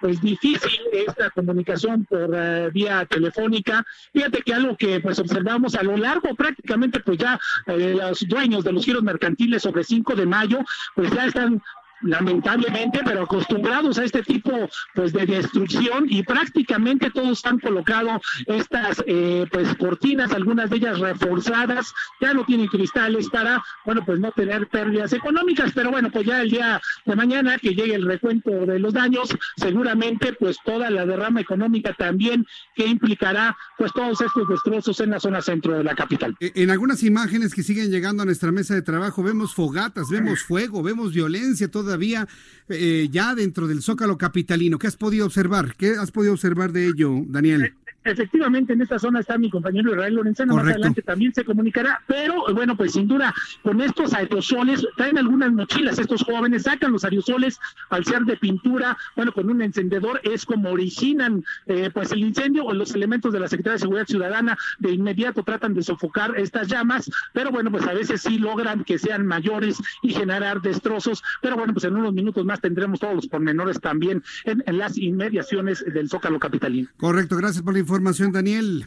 E: pues difícil esta comunicación por eh, vía telefónica. Fíjate que algo que pues observamos a lo largo prácticamente pues ya eh, los dueños de los giros mercantiles sobre 5 de mayo pues ya están lamentablemente, pero acostumbrados a este tipo pues de destrucción y prácticamente todos han colocado estas eh, pues cortinas, algunas de ellas reforzadas, ya no tienen cristales para, bueno, pues no tener pérdidas económicas, pero bueno, pues ya el día de mañana que llegue el recuento de los daños, seguramente pues toda la derrama económica también que implicará pues todos estos destrozos en la zona centro de la capital.
A: E, en algunas imágenes que siguen llegando a nuestra mesa de trabajo vemos fogatas, vemos fuego, vemos violencia, toda todavía eh, ya dentro del Zócalo capitalino. ¿Qué has podido observar? ¿Qué has podido observar de ello, Daniel?
E: Efectivamente, en esta zona está mi compañero Israel Lorenzano, más adelante también se comunicará, pero bueno, pues sin duda, con estos aerosoles, traen algunas mochilas estos jóvenes, sacan los aerosoles al ser de pintura, bueno, con un encendedor es como originan eh, pues el incendio o los elementos de la Secretaría de Seguridad Ciudadana de inmediato tratan de sofocar estas llamas, pero bueno, pues a veces sí logran que sean mayores y generar destrozos, pero bueno, pues en unos minutos más tendremos todos los pormenores también en, en las inmediaciones del Zócalo Capitalino.
A: Correcto, gracias por la información información, Daniel.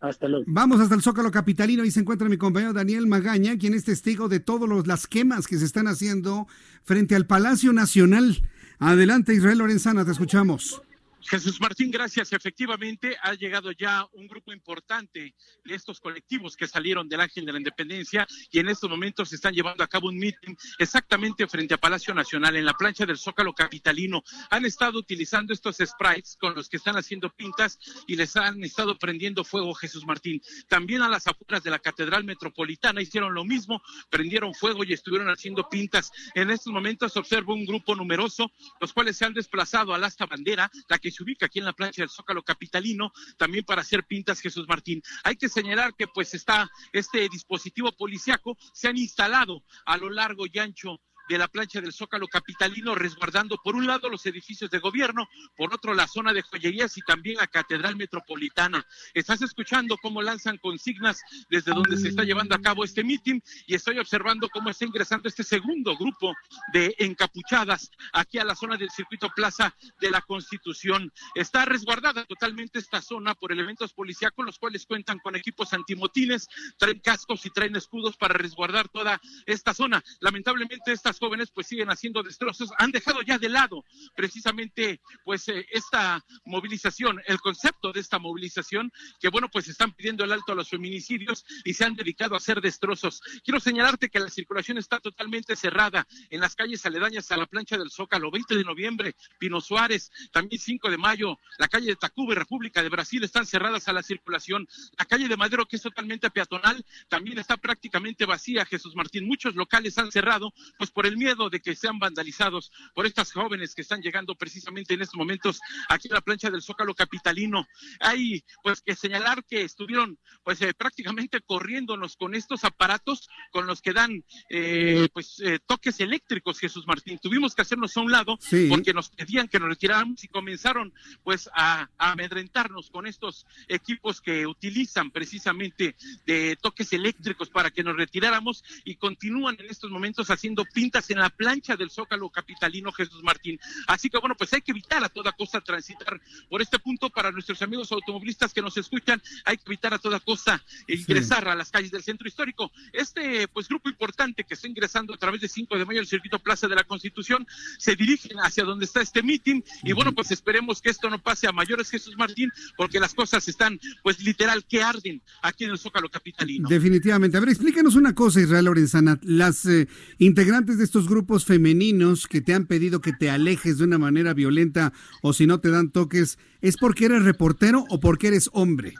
E: Hasta luego.
A: Vamos hasta el Zócalo Capitalino y se encuentra mi compañero Daniel Magaña, quien es testigo de todas las quemas que se están haciendo frente al Palacio Nacional. Adelante, Israel Lorenzana, te escuchamos.
F: Jesús Martín, gracias. Efectivamente, ha llegado ya un grupo importante de estos colectivos que salieron del Ángel de la Independencia y en estos momentos se están llevando a cabo un meeting exactamente frente a Palacio Nacional, en la plancha del Zócalo Capitalino. Han estado utilizando estos sprites con los que están haciendo pintas y les han estado prendiendo fuego, Jesús Martín. También a las afueras de la Catedral Metropolitana hicieron lo mismo, prendieron fuego y estuvieron haciendo pintas. En estos momentos observo un grupo numeroso, los cuales se han desplazado al asta bandera, la que se ubica aquí en la plancha del Zócalo Capitalino, también para hacer pintas Jesús Martín. Hay que señalar que pues está este dispositivo policiaco, se han instalado a lo largo y ancho de la plancha del Zócalo Capitalino, resguardando por un lado los edificios de gobierno, por otro la zona de joyerías y también la Catedral Metropolitana. Estás escuchando cómo lanzan consignas desde donde se está llevando a cabo este mitin y estoy observando cómo está ingresando este segundo grupo de encapuchadas aquí a la zona del circuito Plaza de la Constitución. Está resguardada totalmente esta zona por elementos policíacos, los cuales cuentan con equipos antimotines, traen cascos y traen escudos para resguardar toda esta zona. Lamentablemente jóvenes pues siguen haciendo destrozos, han dejado ya de lado precisamente pues eh, esta movilización, el concepto de esta movilización, que bueno pues están pidiendo el alto a los feminicidios y se han dedicado a hacer destrozos. Quiero señalarte que la circulación está totalmente cerrada en las calles aledañas a la plancha del Zócalo, 20 de noviembre, Pino Suárez, también 5 de mayo, la calle de Tacuba y República de Brasil están cerradas a la circulación. La calle de Madero, que es totalmente peatonal, también está prácticamente vacía, Jesús Martín. Muchos locales han cerrado, pues por el miedo de que sean vandalizados por estas jóvenes que están llegando precisamente en estos momentos aquí a la plancha del Zócalo Capitalino. Hay pues que señalar que estuvieron pues eh, prácticamente corriéndonos con estos aparatos con los que dan eh, pues eh, toques eléctricos, Jesús Martín. Tuvimos que hacernos a un lado porque nos pedían que nos retiráramos y comenzaron pues a, a amedrentarnos con estos equipos que utilizan precisamente de toques eléctricos para que nos retiráramos y continúan en estos momentos haciendo pintas en la plancha del Zócalo Capitalino Jesús Martín. Así que bueno, pues hay que evitar a toda costa transitar por este punto para nuestros amigos automovilistas que nos escuchan, hay que evitar a toda costa ingresar a las calles del centro histórico. Este pues grupo importante que está ingresando a través de 5 de mayo al circuito Plaza de la Constitución se dirigen hacia donde está este meeting y bueno, pues esperemos que esto no pase a mayores Jesús Martín porque las cosas están pues literal que arden aquí en el Zócalo Capitalino.
A: Definitivamente. A ver, explícanos una cosa, Israel Lorenzana. Las eh, integrantes de estos grupos femeninos que te han pedido que te alejes de una manera violenta o si no te dan toques, ¿es porque eres reportero o porque eres hombre?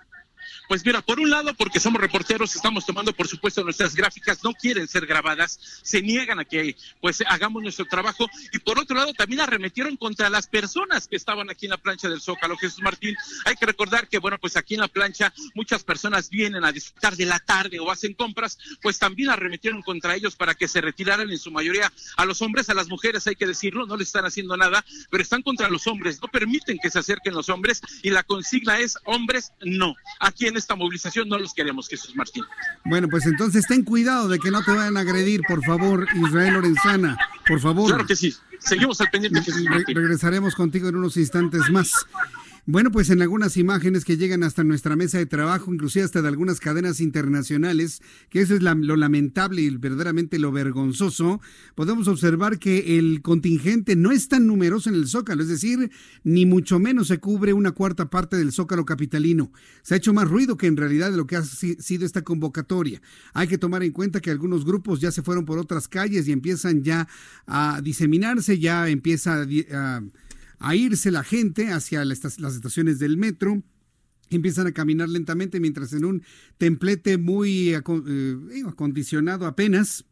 F: Pues mira, por un lado, porque somos reporteros, estamos tomando, por supuesto, nuestras gráficas, no quieren ser grabadas, se niegan a que pues hagamos nuestro trabajo. Y por otro lado, también arremetieron contra las personas que estaban aquí en la plancha del Zócalo, Jesús Martín. Hay que recordar que, bueno, pues aquí en la plancha muchas personas vienen a disfrutar de la tarde o hacen compras, pues también arremetieron contra ellos para que se retiraran en su mayoría a los hombres, a las mujeres, hay que decirlo, no le están haciendo nada, pero están contra los hombres, no permiten que se acerquen los hombres y la consigna es hombres no. Aquí en esta movilización no los queremos, Jesús Martín.
A: Bueno, pues entonces ten cuidado de que no te vayan a agredir, por favor, Israel Lorenzana, por favor.
F: Claro que sí. Seguimos al pendiente, Jesús Martín.
A: regresaremos contigo en unos instantes más. Bueno, pues en algunas imágenes que llegan hasta nuestra mesa de trabajo, inclusive hasta de algunas cadenas internacionales, que eso es lo lamentable y verdaderamente lo vergonzoso, podemos observar que el contingente no es tan numeroso en el Zócalo, es decir, ni mucho menos se cubre una cuarta parte del Zócalo capitalino. Se ha hecho más ruido que en realidad de lo que ha sido esta convocatoria. Hay que tomar en cuenta que algunos grupos ya se fueron por otras calles y empiezan ya a diseminarse, ya empieza a a irse la gente hacia las estaciones del metro. Empiezan a caminar lentamente mientras en un templete muy eh, acondicionado apenas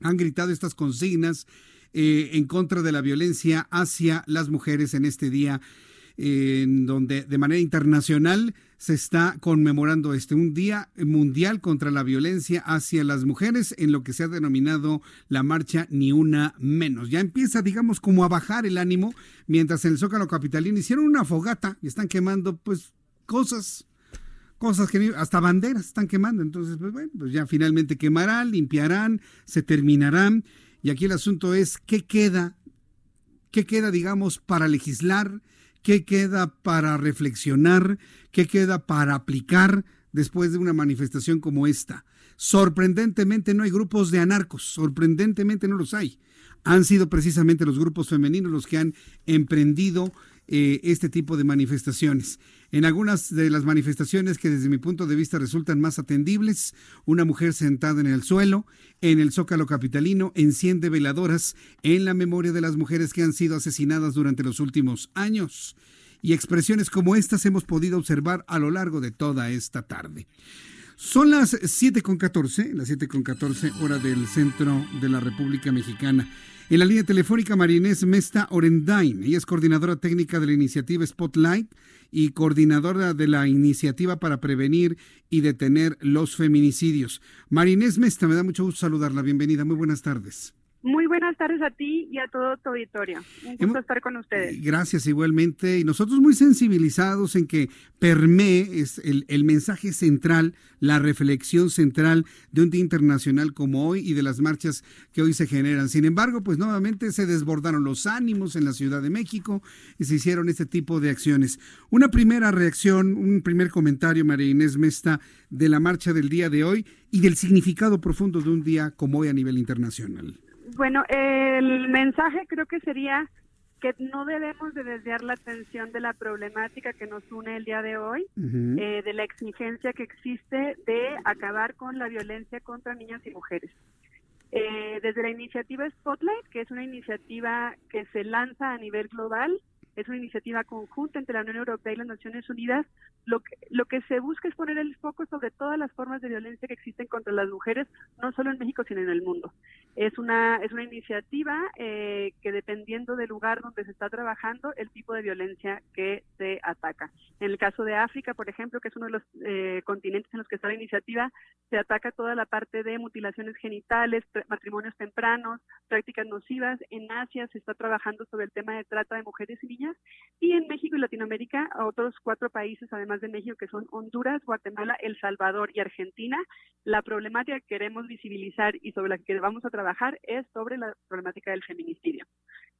A: han gritado estas consignas eh, en contra de la violencia hacia las mujeres en este día en donde de manera internacional se está conmemorando este un día mundial contra la violencia hacia las mujeres en lo que se ha denominado la marcha ni una menos. Ya empieza, digamos, como a bajar el ánimo, mientras en el Zócalo Capitalino hicieron una fogata y están quemando pues cosas cosas que hasta banderas están quemando. Entonces, pues bueno, pues ya finalmente quemarán, limpiarán, se terminarán. Y aquí el asunto es qué queda, qué queda, digamos, para legislar, ¿Qué queda para reflexionar? ¿Qué queda para aplicar después de una manifestación como esta? Sorprendentemente no hay grupos de anarcos, sorprendentemente no los hay. Han sido precisamente los grupos femeninos los que han emprendido eh, este tipo de manifestaciones. En algunas de las manifestaciones que desde mi punto de vista resultan más atendibles, una mujer sentada en el suelo, en el zócalo capitalino, enciende veladoras en la memoria de las mujeres que han sido asesinadas durante los últimos años. Y expresiones como estas hemos podido observar a lo largo de toda esta tarde. Son las 7.14, las 7.14 hora del centro de la República Mexicana. En la línea telefónica, Marinés Mesta Orendain. Ella es coordinadora técnica de la iniciativa Spotlight y coordinadora de la iniciativa para prevenir y detener los feminicidios. Marinés Mesta, me da mucho gusto saludarla. Bienvenida, muy buenas tardes.
L: Muy buenas tardes a ti y a todo tu auditorio. Un gusto estar con ustedes.
A: Gracias igualmente. Y nosotros muy sensibilizados en que permee es el, el, mensaje central, la reflexión central de un día internacional como hoy y de las marchas que hoy se generan. Sin embargo, pues nuevamente se desbordaron los ánimos en la Ciudad de México y se hicieron este tipo de acciones. Una primera reacción, un primer comentario, María Inés Mesta, de la marcha del día de hoy y del significado profundo de un día como hoy a nivel internacional.
L: Bueno, el mensaje creo que sería que no debemos de desviar la atención de la problemática que nos une el día de hoy, eh, de la exigencia que existe de acabar con la violencia contra niñas y mujeres. Eh, desde la iniciativa Spotlight, que es una iniciativa que se lanza a nivel global, es una iniciativa conjunta entre la Unión Europea y las Naciones Unidas. Lo que, lo que se busca es poner el foco sobre todas las formas de violencia que existen contra las mujeres, no solo en México, sino en el mundo. Es una, es una iniciativa eh, que dependiendo del lugar donde se está trabajando, el tipo de violencia que se ataca. En el caso de África, por ejemplo, que es uno de los eh, continentes en los que está la iniciativa, se ataca toda la parte de mutilaciones genitales, matrimonios tempranos, prácticas nocivas. En Asia se está trabajando sobre el tema de trata de mujeres y niñas y en México y Latinoamérica otros cuatro países, además de México, que son Honduras, Guatemala, El Salvador y Argentina. La problemática que queremos visibilizar y sobre la que vamos a trabajar es sobre la problemática del feminicidio.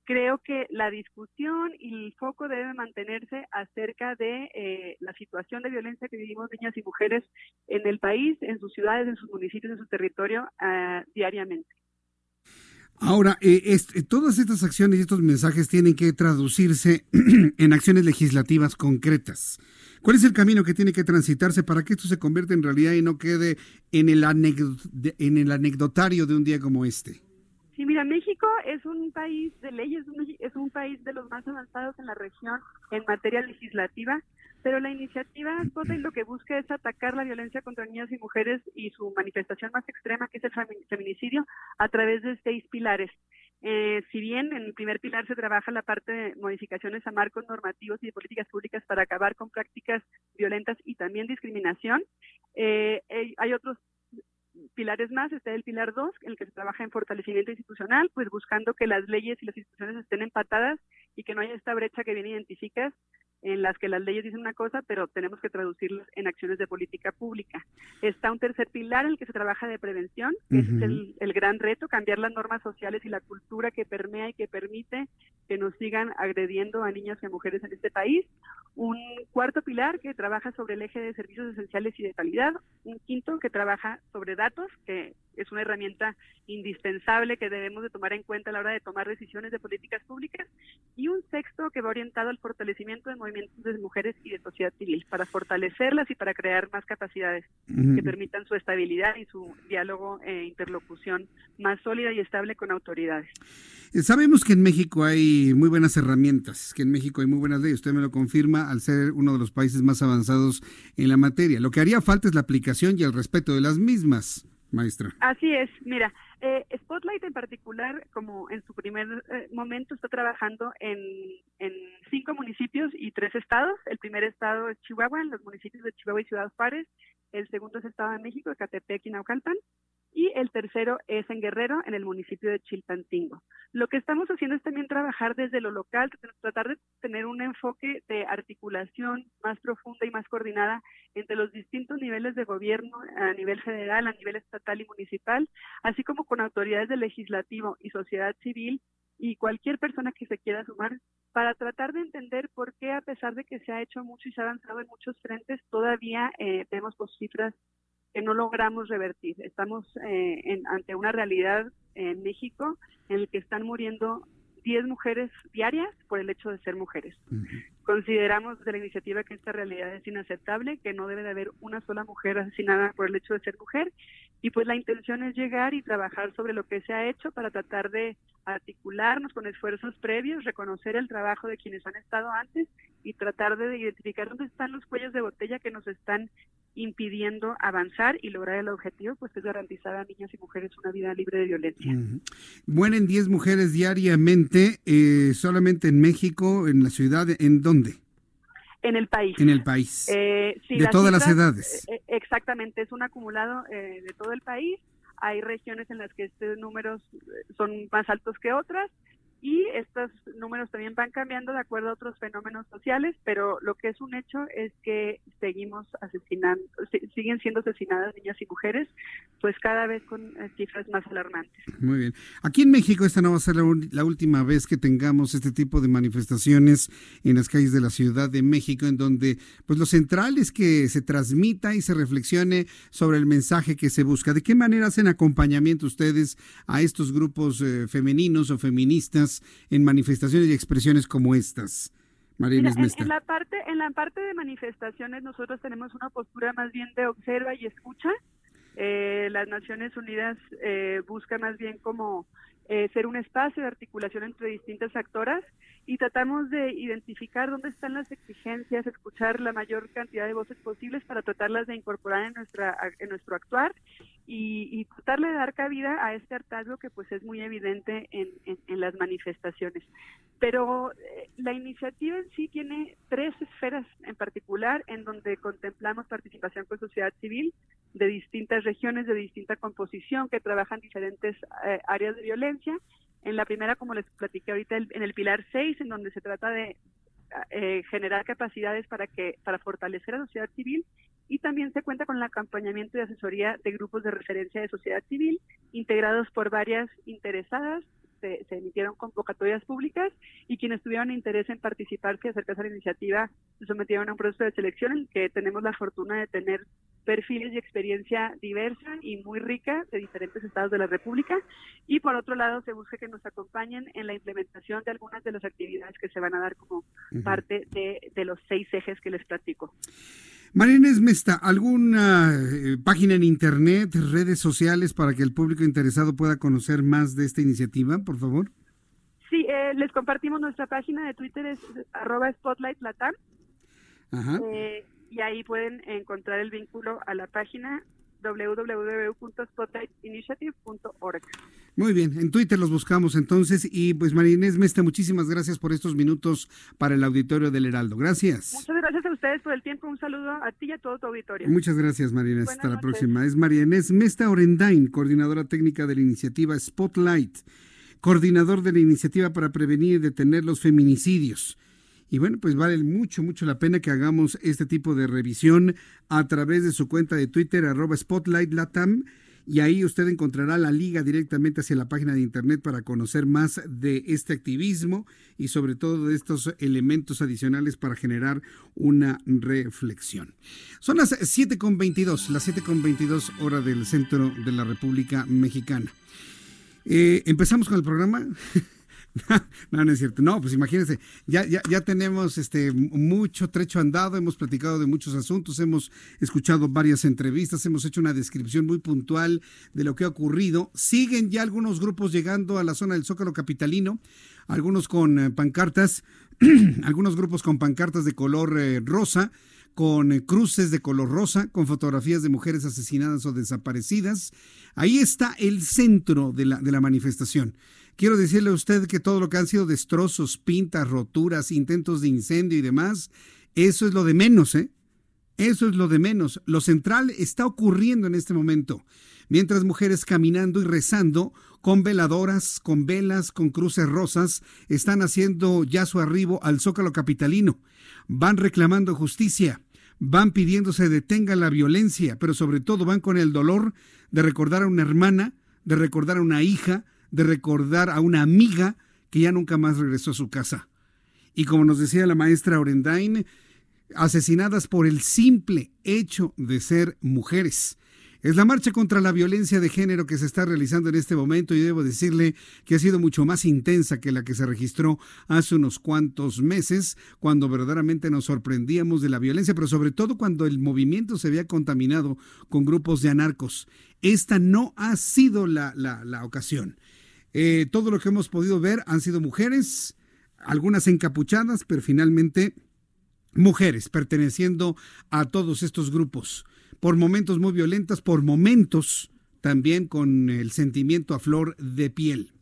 L: Creo que la discusión y el foco debe mantenerse acerca de eh, la situación de violencia que vivimos niñas y mujeres en el país, en sus ciudades, en sus municipios, en su territorio uh, diariamente.
A: Ahora, eh, eh, todas estas acciones y estos mensajes tienen que traducirse en acciones legislativas concretas. ¿Cuál es el camino que tiene que transitarse para que esto se convierta en realidad y no quede en el, en el anecdotario de un día como este?
L: Sí, mira, México es un país de leyes, es un país de los más avanzados en la región en materia legislativa pero la iniciativa y lo que busca es atacar la violencia contra niñas y mujeres y su manifestación más extrema, que es el feminicidio, a través de seis pilares. Eh, si bien en el primer pilar se trabaja la parte de modificaciones a marcos normativos y de políticas públicas para acabar con prácticas violentas y también discriminación, eh, hay otros pilares más, está el pilar 2, en el que se trabaja en fortalecimiento institucional, pues buscando que las leyes y las instituciones estén empatadas y que no haya esta brecha que bien identificas en las que las leyes dicen una cosa, pero tenemos que traducirlas en acciones de política pública. Está un tercer pilar en el que se trabaja de prevención, que es el, el, gran reto, cambiar las normas sociales y la cultura que permea y que permite que nos sigan agrediendo a niñas y a mujeres en este país. Un cuarto pilar que trabaja sobre el eje de servicios esenciales y de calidad. Un quinto que trabaja sobre datos, que es una herramienta indispensable que debemos de tomar en cuenta a la hora de tomar decisiones de políticas públicas. Y un sexto que va orientado al fortalecimiento de movimientos de mujeres y de sociedad civil, para fortalecerlas y para crear más capacidades que permitan su estabilidad y su diálogo e interlocución más sólida y estable con autoridades.
A: Eh, sabemos que en México hay muy buenas herramientas, que en México hay muy buenas leyes, usted me lo confirma al ser uno de los países más avanzados en la materia. Lo que haría falta es la aplicación y el respeto de las mismas maestra.
L: Así es, mira, eh, Spotlight en particular, como en su primer eh, momento, está trabajando en, cinco municipios y tres estados. El primer estado es Chihuahua, en los municipios de Chihuahua y Ciudad Juárez. El segundo es Estado de México, Ecatepec y Naucalpan y el tercero es en Guerrero, en el municipio de Chilpancingo. Lo que estamos haciendo es también trabajar desde lo local, tratar de tener un enfoque de articulación más profunda y más coordinada entre los distintos niveles de gobierno a nivel federal, a nivel estatal y municipal, así como con autoridades del legislativo y sociedad civil y cualquier persona que se quiera sumar para tratar de entender por qué a pesar de que se ha hecho mucho y se ha avanzado en muchos frentes, todavía eh, vemos pues, cifras que no logramos revertir. Estamos eh, en, ante una realidad en México en la que están muriendo 10 mujeres diarias por el hecho de ser mujeres. Consideramos de la iniciativa que esta realidad es inaceptable, que no debe de haber una sola mujer asesinada por el hecho de ser mujer y pues la intención es llegar y trabajar sobre lo que se ha hecho para tratar de articularnos con esfuerzos previos, reconocer el trabajo de quienes han estado antes y tratar de identificar dónde están los cuellos de botella que nos están impidiendo avanzar y lograr el objetivo, pues es garantizar a niñas y mujeres una vida libre de violencia.
A: Mueren 10 mujeres diariamente, eh, solamente en México, en la ciudad, ¿en dónde?
L: En el país.
A: En el país.
L: Eh,
A: de todas las edades.
L: Eh, exactamente, es un acumulado de todo el país. hay regiones en las que estos números son más altos que otras y estos números también van cambiando de acuerdo a otros fenómenos sociales, pero lo que es un hecho es que seguimos asesinando, siguen siendo asesinadas niñas y mujeres, pues cada vez con eh, cifras más alarmantes.
A: Muy bien. Aquí en México esta no va a ser la, última vez que tengamos este tipo de manifestaciones en las calles de la Ciudad de México, en donde pues lo central es que se transmita y se reflexione sobre el mensaje que se busca. ¿De qué manera hacen acompañamiento ustedes a estos grupos eh, femeninos o feministas? En manifestaciones y expresiones como estas?
L: María en, la parte en la parte de manifestaciones nosotros tenemos una postura más bien de observa y escucha. Eh, las Naciones Unidas eh, busca más bien como eh, ser un espacio de articulación entre distintas actoras y tratamos de identificar dónde están las exigencias, escuchar la mayor cantidad de voces posibles para tratarlas de incorporar en nuestra en nuestro actuar y, y tratar de dar cabida a este hartazgo que pues es muy evidente en, en, las manifestaciones. Pero eh, la iniciativa en sí tiene tres esferas en particular en donde contemplamos participación con sociedad civil de distintas regiones, de distinta composición, que trabajan diferentes eh, áreas de violencia en la primera, como les platiqué ahorita, en el pilar 6, en donde se trata de eh, generar capacidades para que para fortalecer la sociedad civil y también se cuenta con el acompañamiento y asesoría de grupos de referencia de sociedad civil integrados por varias interesadas se, emitieron convocatorias públicas y quienes tuvieron interés en participar y acercarse a la iniciativa se sometieron a un proceso de selección en el que tenemos la fortuna de tener perfiles y experiencia diversa y muy rica de diferentes estados de la República y por otro lado se busca que nos acompañen en la implementación de algunas de las actividades que se van a dar como parte de, de los seis ejes que les platico.
A: María Inés Mesta, ¿alguna eh, página en internet, redes sociales para que el público interesado pueda conocer más de esta iniciativa, por favor?
L: Sí, eh, les compartimos nuestra página de Twitter, es arroba spotlightlatam. Eh, y ahí pueden encontrar el vínculo a la página www.spotlightinitiative.org.
A: Muy bien, en Twitter los buscamos entonces y pues María Inés Mesta, muchísimas gracias por estos minutos para el auditorio del Heraldo. Gracias.
L: Muchas ustedes por el tiempo, un saludo a ti y a todo tu auditorio.
A: Muchas gracias María Inés, hasta la próxima. Es María Inés Mesta Orendain, coordinadora técnica de la iniciativa Spotlight, coordinador de la iniciativa para prevenir y detener los feminicidios. Y bueno, pues vale mucho, mucho la pena que hagamos este tipo de revisión a través de su cuenta de Twitter, arroba Spotlight Latam. Y ahí usted encontrará la liga directamente hacia la página de internet para conocer más de este activismo y sobre todo de estos elementos adicionales para generar una reflexión. Son las 7.22, las 7.22 hora del centro de la República Mexicana. Eh, Empezamos con el programa. no, no es cierto. No, pues imagínense, ya, ya, ya tenemos este mucho trecho andado, hemos platicado de muchos asuntos, hemos escuchado varias entrevistas, hemos hecho una descripción muy puntual de lo que ha ocurrido. Siguen ya algunos grupos llegando a la zona del Zócalo Capitalino, algunos con eh, pancartas, algunos grupos con pancartas de color eh, rosa con eh, cruces de color rosa, con fotografías de mujeres asesinadas o desaparecidas. Ahí está el centro de la, de la manifestación. Quiero decirle a usted que todo lo que han sido destrozos, pintas, roturas, intentos de incendio y demás, eso es lo de menos, ¿eh? Eso es lo de menos. Lo central está ocurriendo en este momento. Mientras mujeres caminando y rezando con veladoras, con velas, con cruces rosas, están haciendo ya su arribo al zócalo capitalino. Van reclamando justicia, van pidiéndose detenga la violencia, pero sobre todo van con el dolor de recordar a una hermana, de recordar a una hija, de recordar a una amiga que ya nunca más regresó a su casa. Y como nos decía la maestra Orendain, asesinadas por el simple hecho de ser mujeres. Es la marcha contra la violencia de género que se está realizando en este momento y debo decirle que ha sido mucho más intensa que la que se registró hace unos cuantos meses, cuando verdaderamente nos sorprendíamos de la violencia, pero sobre todo cuando el movimiento se había contaminado con grupos de anarcos. Esta no ha sido la, la ocasión. Eh, todo lo que hemos podido ver han sido mujeres, algunas encapuchadas, pero finalmente mujeres perteneciendo a todos estos grupos. Por momentos muy violentas, por momentos también con el sentimiento a flor de piel.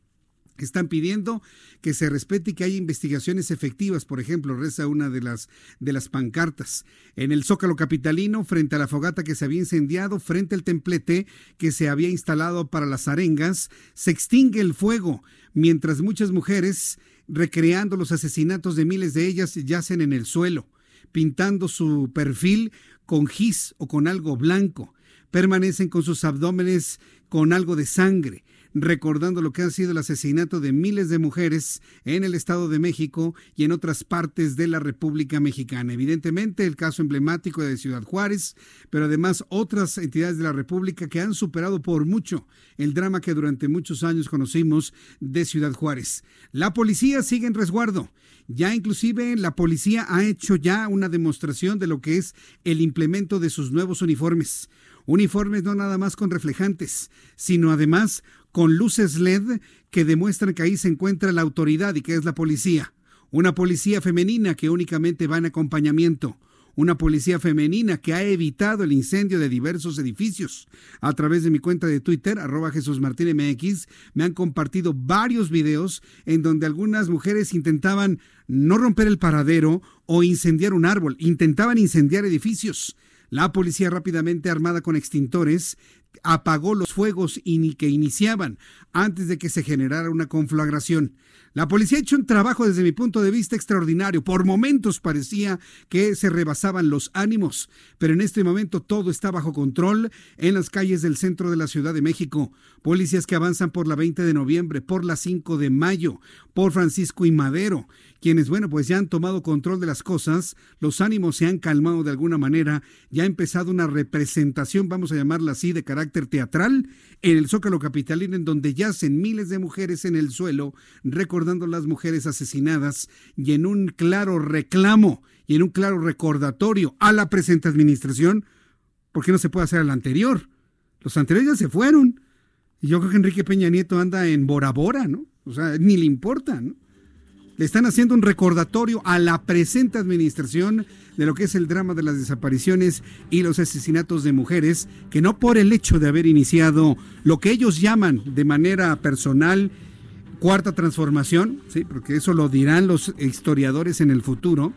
A: Están pidiendo que se respete y que haya investigaciones efectivas, por ejemplo, reza una de las de las pancartas. En el Zócalo capitalino, frente a la fogata que se había incendiado, frente al templete que se había instalado para las arengas, se extingue el fuego, mientras muchas mujeres, recreando los asesinatos de miles de ellas, yacen en el suelo, pintando su perfil con gis o con algo blanco. Permanecen con sus abdómenes con algo de sangre recordando lo que ha sido el asesinato de miles de mujeres en el Estado de México y en otras partes de la República Mexicana. Evidentemente, el caso emblemático de Ciudad Juárez, pero además otras entidades de la República que han superado por mucho el drama que durante muchos años conocimos de Ciudad Juárez. La policía sigue en resguardo. Ya inclusive la policía ha hecho ya una demostración de lo que es el implemento de sus nuevos uniformes. Uniformes no nada más con reflejantes, sino además con luces LED que demuestran que ahí se encuentra la autoridad y que es la policía. Una policía femenina que únicamente va en acompañamiento. Una policía femenina que ha evitado el incendio de diversos edificios. A través de mi cuenta de Twitter, arroba Jesús Martín MX, me han compartido varios videos en donde algunas mujeres intentaban no romper el paradero o incendiar un árbol, intentaban incendiar edificios. La policía rápidamente armada con extintores apagó los fuegos que iniciaban antes de que se generara una conflagración. La policía ha hecho un trabajo desde mi punto de vista extraordinario. Por momentos parecía que se rebasaban los ánimos, pero en este momento todo está bajo control en las calles del centro de la Ciudad de México. Policías que avanzan por la 20 de noviembre, por la 5 de mayo, por Francisco y Madero, quienes, bueno, pues ya han tomado control de las cosas, los ánimos se han calmado de alguna manera, ya ha empezado una representación, vamos a llamarla así, de carácter teatral en el Zócalo Capitalino, en donde yacen miles de mujeres en el suelo, recordando las mujeres asesinadas y en un claro reclamo y en un claro recordatorio a la presente administración, porque no se puede hacer al anterior. Los anteriores ya se fueron. Y yo creo que Enrique Peña Nieto anda en Bora Bora, ¿no? O sea, ni le importa, ¿no? Le están haciendo un recordatorio a la presente administración de lo que es el drama de las desapariciones y los asesinatos de mujeres, que no por el hecho de haber iniciado lo que ellos llaman de manera personal cuarta transformación, ¿sí? porque eso lo dirán los historiadores en el futuro,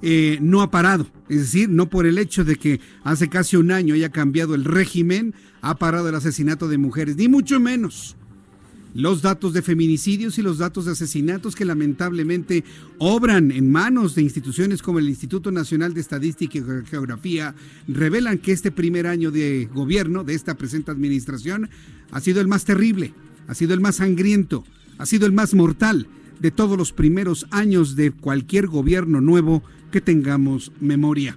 A: eh, no ha parado. Es decir, no por el hecho de que hace casi un año haya cambiado el régimen, ha parado el asesinato de mujeres, ni mucho menos los datos de feminicidios y los datos de asesinatos que lamentablemente obran en manos de instituciones como el Instituto Nacional de Estadística y Geografía revelan que este primer año de gobierno de esta presente administración ha sido el más terrible, ha sido el más sangriento, ha sido el más mortal de todos los primeros años de cualquier gobierno nuevo que tengamos memoria.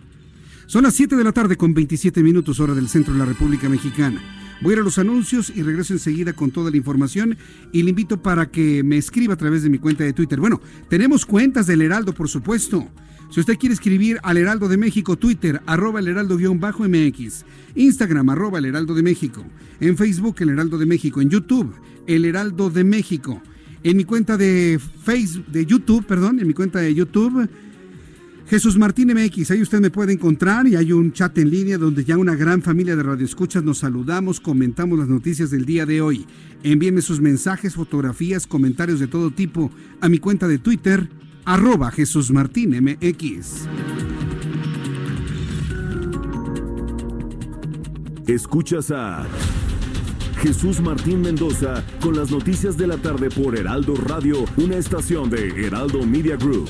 A: Son las 7 de la tarde con 27 minutos hora del centro de la República Mexicana. Voy a ir a los anuncios y regreso enseguida con toda la información y le invito para que me escriba a través de mi cuenta de Twitter. Bueno, tenemos cuentas del Heraldo, por supuesto. Si usted quiere escribir al Heraldo de México, Twitter, arroba el Heraldo-MX, Instagram, arroba el Heraldo de México, en Facebook, el Heraldo de México, en YouTube, el Heraldo de México, en mi cuenta de Facebook, de YouTube, perdón, en mi cuenta de YouTube, Jesús Martín MX, ahí usted me puede encontrar y hay un chat en línea donde ya una gran familia de radioescuchas nos saludamos, comentamos las noticias del día de hoy. Envíenme sus mensajes, fotografías, comentarios de todo tipo a mi cuenta de Twitter, arroba Jesús Martín MX.
H: Escuchas a Jesús Martín Mendoza con las noticias de la tarde por Heraldo Radio, una estación de Heraldo Media Group.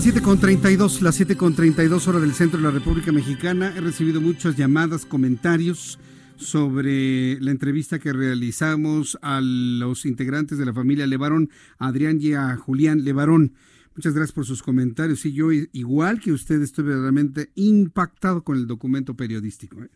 A: Las 7.32, las 7.32 horas del centro de la República Mexicana. He recibido muchas llamadas, comentarios sobre la entrevista que realizamos a los integrantes de la familia Levarón, Adrián y a Julián Levarón. Muchas gracias por sus comentarios. Y yo, igual que usted, estoy verdaderamente impactado con el documento periodístico. ¿eh?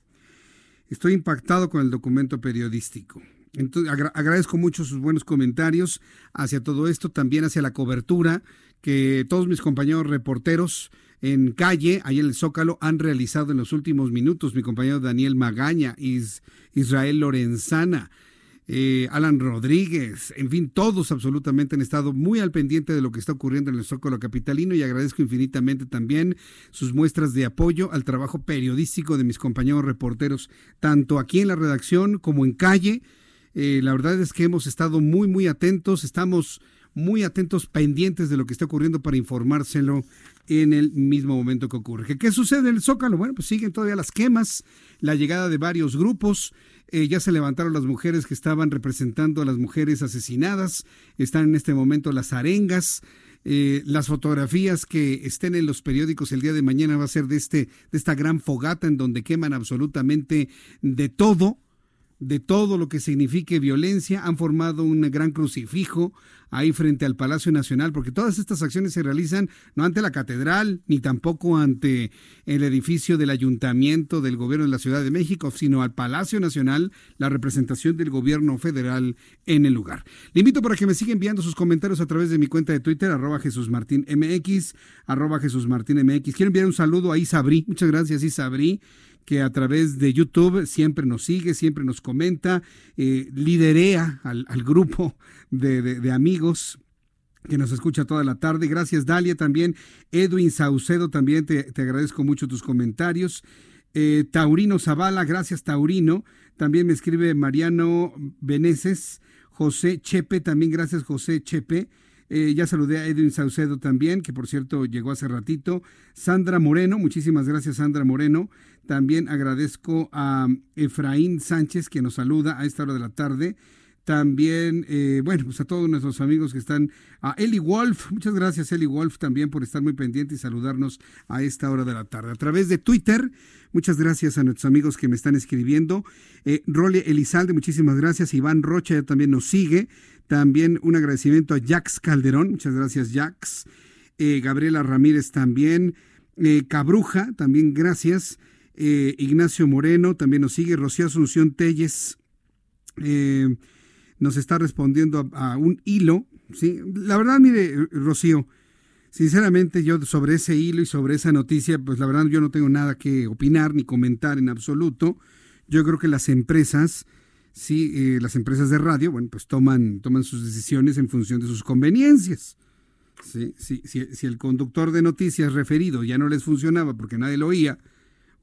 A: Estoy impactado con el documento periodístico. Entonces, agradezco mucho sus buenos comentarios hacia todo esto, también hacia la cobertura que todos mis compañeros reporteros en calle, ahí en el Zócalo, han realizado en los últimos minutos. Mi compañero Daniel Magaña, Israel Lorenzana, eh, Alan Rodríguez, en fin, todos absolutamente han estado muy al pendiente de lo que está ocurriendo en el Zócalo Capitalino y agradezco infinitamente también sus muestras de apoyo al trabajo periodístico de mis compañeros reporteros, tanto aquí en la redacción como en calle. Eh, la verdad es que hemos estado muy, muy atentos, estamos muy atentos, pendientes de lo que está ocurriendo para informárselo en el mismo momento que ocurre. ¿Qué, sucede en el Zócalo? Bueno, pues siguen todavía las quemas, la llegada de varios grupos, eh, ya se levantaron las mujeres que estaban representando a las mujeres asesinadas, están en este momento las arengas, eh, las fotografías que estén en los periódicos el día de mañana va a ser de este de esta gran fogata en donde queman absolutamente de todo de todo lo que signifique violencia, han formado un gran crucifijo ahí frente al Palacio Nacional, porque todas estas acciones se realizan no ante la catedral, ni tampoco ante el edificio del ayuntamiento del gobierno de la Ciudad de México, sino al Palacio Nacional, la representación del gobierno federal en el lugar. Le invito para que me siga enviando sus comentarios a través de mi cuenta de Twitter, arroba Jesús Martín MX, arroba Jesús Martín MX. Quiero enviar un saludo a Isabri, muchas gracias Isabri que a través de YouTube siempre nos sigue, siempre nos comenta, eh, liderea al, grupo de, amigos que nos escucha toda la tarde. Gracias, Dalia, también. Edwin Saucedo, también te, agradezco mucho tus comentarios. Eh, Taurino Zavala, gracias, Taurino. También me escribe Mariano Beneces. José Chepe, también gracias, José Chepe. Eh, ya saludé a Edwin Saucedo también, que por cierto llegó hace ratito. Sandra Moreno, muchísimas gracias Sandra Moreno. También agradezco a Efraín Sánchez que nos saluda a esta hora de la tarde. También, eh, bueno, pues a todos nuestros amigos que están, a Eli Wolf, muchas gracias Eli Wolf también por estar muy pendiente y saludarnos a esta hora de la tarde. A través de Twitter, muchas gracias a nuestros amigos que me están escribiendo. Eh, Role Elizalde, muchísimas gracias. Iván Rocha ya también nos sigue. También un agradecimiento a Jax Calderón, muchas gracias Jax. Eh, Gabriela Ramírez también. Eh, Cabruja, también gracias. Ignacio Moreno también nos sigue. Rocío Asunción Telles nos está respondiendo a, un hilo. ¿sí? La verdad, mire, Rocío, sinceramente yo sobre ese hilo y sobre esa noticia, pues la verdad yo no tengo nada que opinar ni comentar en absoluto. Yo creo que las empresas, sí, eh, las empresas de radio, bueno, pues toman, toman sus decisiones en función de sus conveniencias. ¿sí? Si, si, el conductor de noticias referido ya no les funcionaba porque nadie lo oía,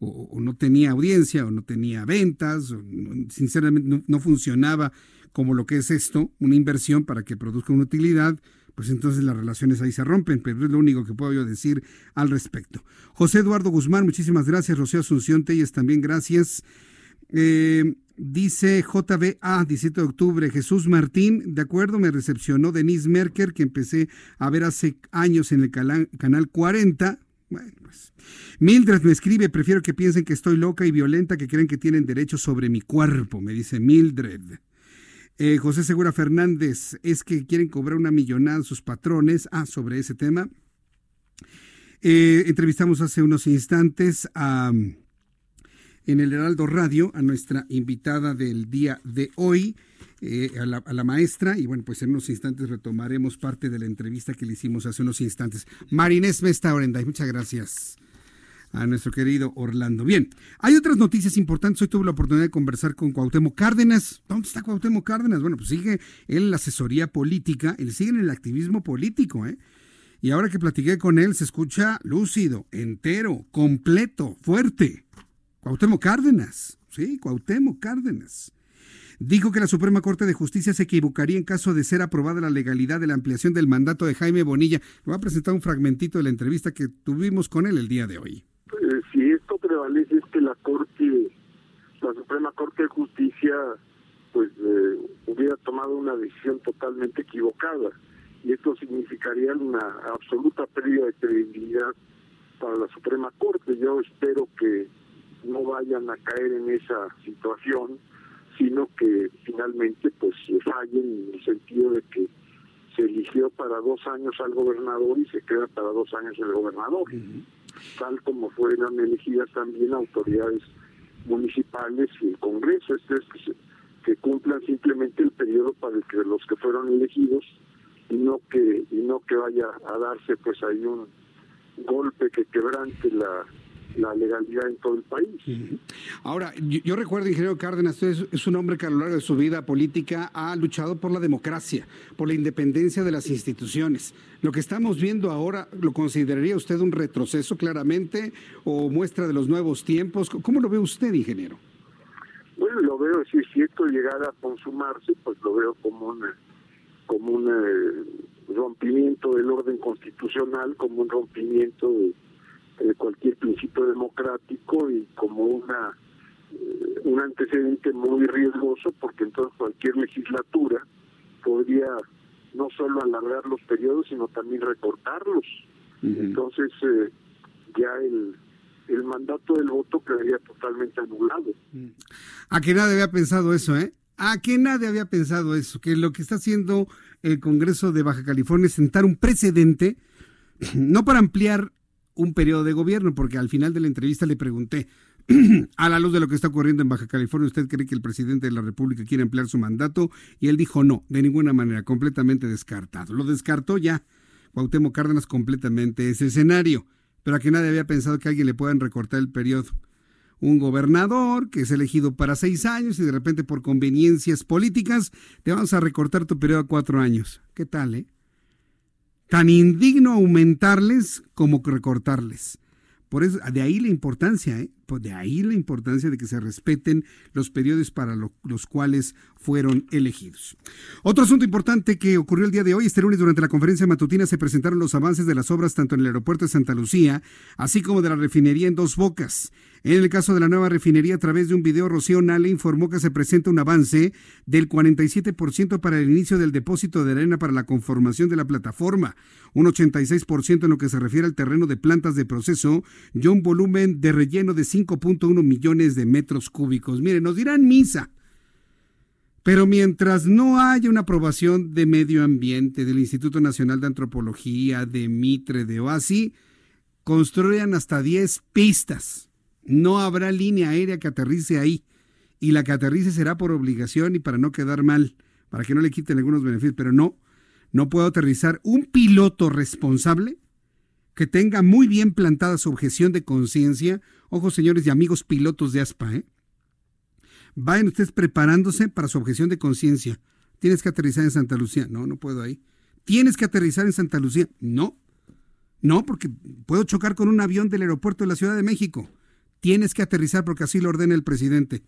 A: o, no tenía audiencia, o no tenía ventas, o sinceramente no funcionaba como lo que es esto, una inversión para que produzca una utilidad, pues entonces las relaciones ahí se rompen, pero es lo único que puedo yo decir al respecto. José Eduardo Guzmán, muchísimas gracias. Rocío Asunción Telles, también gracias. Eh, dice JBA, 17 de octubre, Jesús Martín, de acuerdo, me recepcionó Denise Merker, que empecé a ver hace años en el canal 40. Bueno, pues. Mildred me escribe, prefiero que piensen que estoy loca y violenta, que creen que tienen derecho sobre mi cuerpo, me dice Mildred. Eh, José Segura Fernández, es que quieren cobrar una millonada sus patrones. Ah, sobre ese tema. Eh, entrevistamos hace unos instantes a, en el Heraldo Radio a nuestra invitada del día de hoy, eh, a, la, maestra, y bueno, pues en unos instantes retomaremos parte de la entrevista que le hicimos hace unos instantes. Marinés Mesta Orenday, muchas gracias a nuestro querido Orlando. Bien, hay otras noticias importantes. Hoy tuve la oportunidad de conversar con Cuauhtémoc Cárdenas. ¿Dónde está Cuauhtémoc Cárdenas? Bueno, pues sigue en la asesoría política, él sigue en el activismo político, ¿eh? Y ahora que platiqué con él, se escucha lúcido, entero, completo, fuerte. Cuauhtémoc Cárdenas, sí, Cuauhtémoc Cárdenas. Dijo que la Suprema Corte de Justicia se equivocaría en caso de ser aprobada la legalidad de la ampliación del mandato de Jaime Bonilla. Le voy a presentar un fragmentito de la entrevista que tuvimos con él el día de hoy.
M: Eh, si esto prevalece es que la Corte, la Suprema Corte de Justicia, pues eh, hubiera tomado una decisión totalmente equivocada. y esto significaría una absoluta pérdida de credibilidad para la Suprema Corte. Yo espero que no vayan a caer en esa situación, sino que finalmente pues fallen en el sentido de que se eligió para dos años al gobernador y se queda para dos años el gobernador, tal como fueron elegidas también autoridades municipales y el Congreso, este es que, que cumplan simplemente el periodo para el que los que fueron elegidos y no que y no que vaya a darse pues ahí un golpe que quebrante la la legalidad en todo el país.
A: Ahora, yo, recuerdo, ingeniero Cárdenas, usted es, un hombre que a lo largo de su vida política ha luchado por la democracia, por la independencia de las instituciones. Lo que estamos viendo ahora, ¿lo consideraría usted un retroceso claramente o muestra de los nuevos tiempos? ¿Cómo lo ve usted, ingeniero?
M: Bueno, lo veo, si es cierto, llegar a consumarse, pues lo veo como un, como un eh, rompimiento del orden constitucional, como un rompimiento de cualquier principio democrático y como una eh, un antecedente muy riesgoso porque entonces cualquier legislatura podría no solo alargar los periodos sino también recortarlos entonces eh, ya el el mandato del voto quedaría totalmente anulado.
A: A que nadie había pensado eso, ¿eh? A que nadie había pensado eso, que lo que está haciendo el Congreso de Baja California es sentar un precedente, no para ampliar un periodo de gobierno, porque al final de la entrevista le pregunté, a la luz de lo que está ocurriendo en Baja California, ¿usted cree que el presidente de la República quiere emplear su mandato? Y él dijo no, de ninguna manera, completamente descartado. Lo descartó ya Cuauhtémoc Cárdenas completamente ese escenario, pero a que nadie había pensado que a alguien le puedan recortar el periodo. Un gobernador que es elegido para seis años y de repente por conveniencias políticas te vamos a recortar tu periodo a cuatro años. ¿Qué tal, eh? Tan indigno aumentarles como recortarles. Por eso, de ahí la importancia, ¿eh? de ahí la importancia de que se respeten los periodos para los cuales fueron elegidos. Otro asunto importante que ocurrió el día de hoy, este lunes durante la conferencia matutina se presentaron los avances de las obras tanto en el aeropuerto de Santa Lucía, así como de la refinería en Dos Bocas. En el caso de la nueva refinería, a través de un video, Rocío Nale informó que se presenta un avance del 47% para el inicio del depósito de arena para la conformación de la plataforma, un 86% en lo que se refiere al terreno de plantas de proceso y un volumen de relleno de 5.1 millones de metros cúbicos. Miren, nos dirán misa. Pero mientras no haya una aprobación de medio ambiente del Instituto Nacional de Antropología, de Mitre, de OASI, construyan hasta 10 pistas no habrá línea aérea que aterrice ahí. Y la que aterrice será por obligación y para no quedar mal, para que no le quiten algunos beneficios. Pero no, no puedo aterrizar un piloto responsable que tenga muy bien plantada su objeción de conciencia. Ojo, señores y amigos pilotos de ASPA, ¿eh? Vayan ustedes preparándose para su objeción de conciencia. Tienes que aterrizar en Santa Lucía. No, no puedo ahí. Tienes que aterrizar en Santa Lucía. No. No, porque puedo chocar con un avión del aeropuerto de la Ciudad de México. Tienes que aterrizar porque así lo ordena el presidente.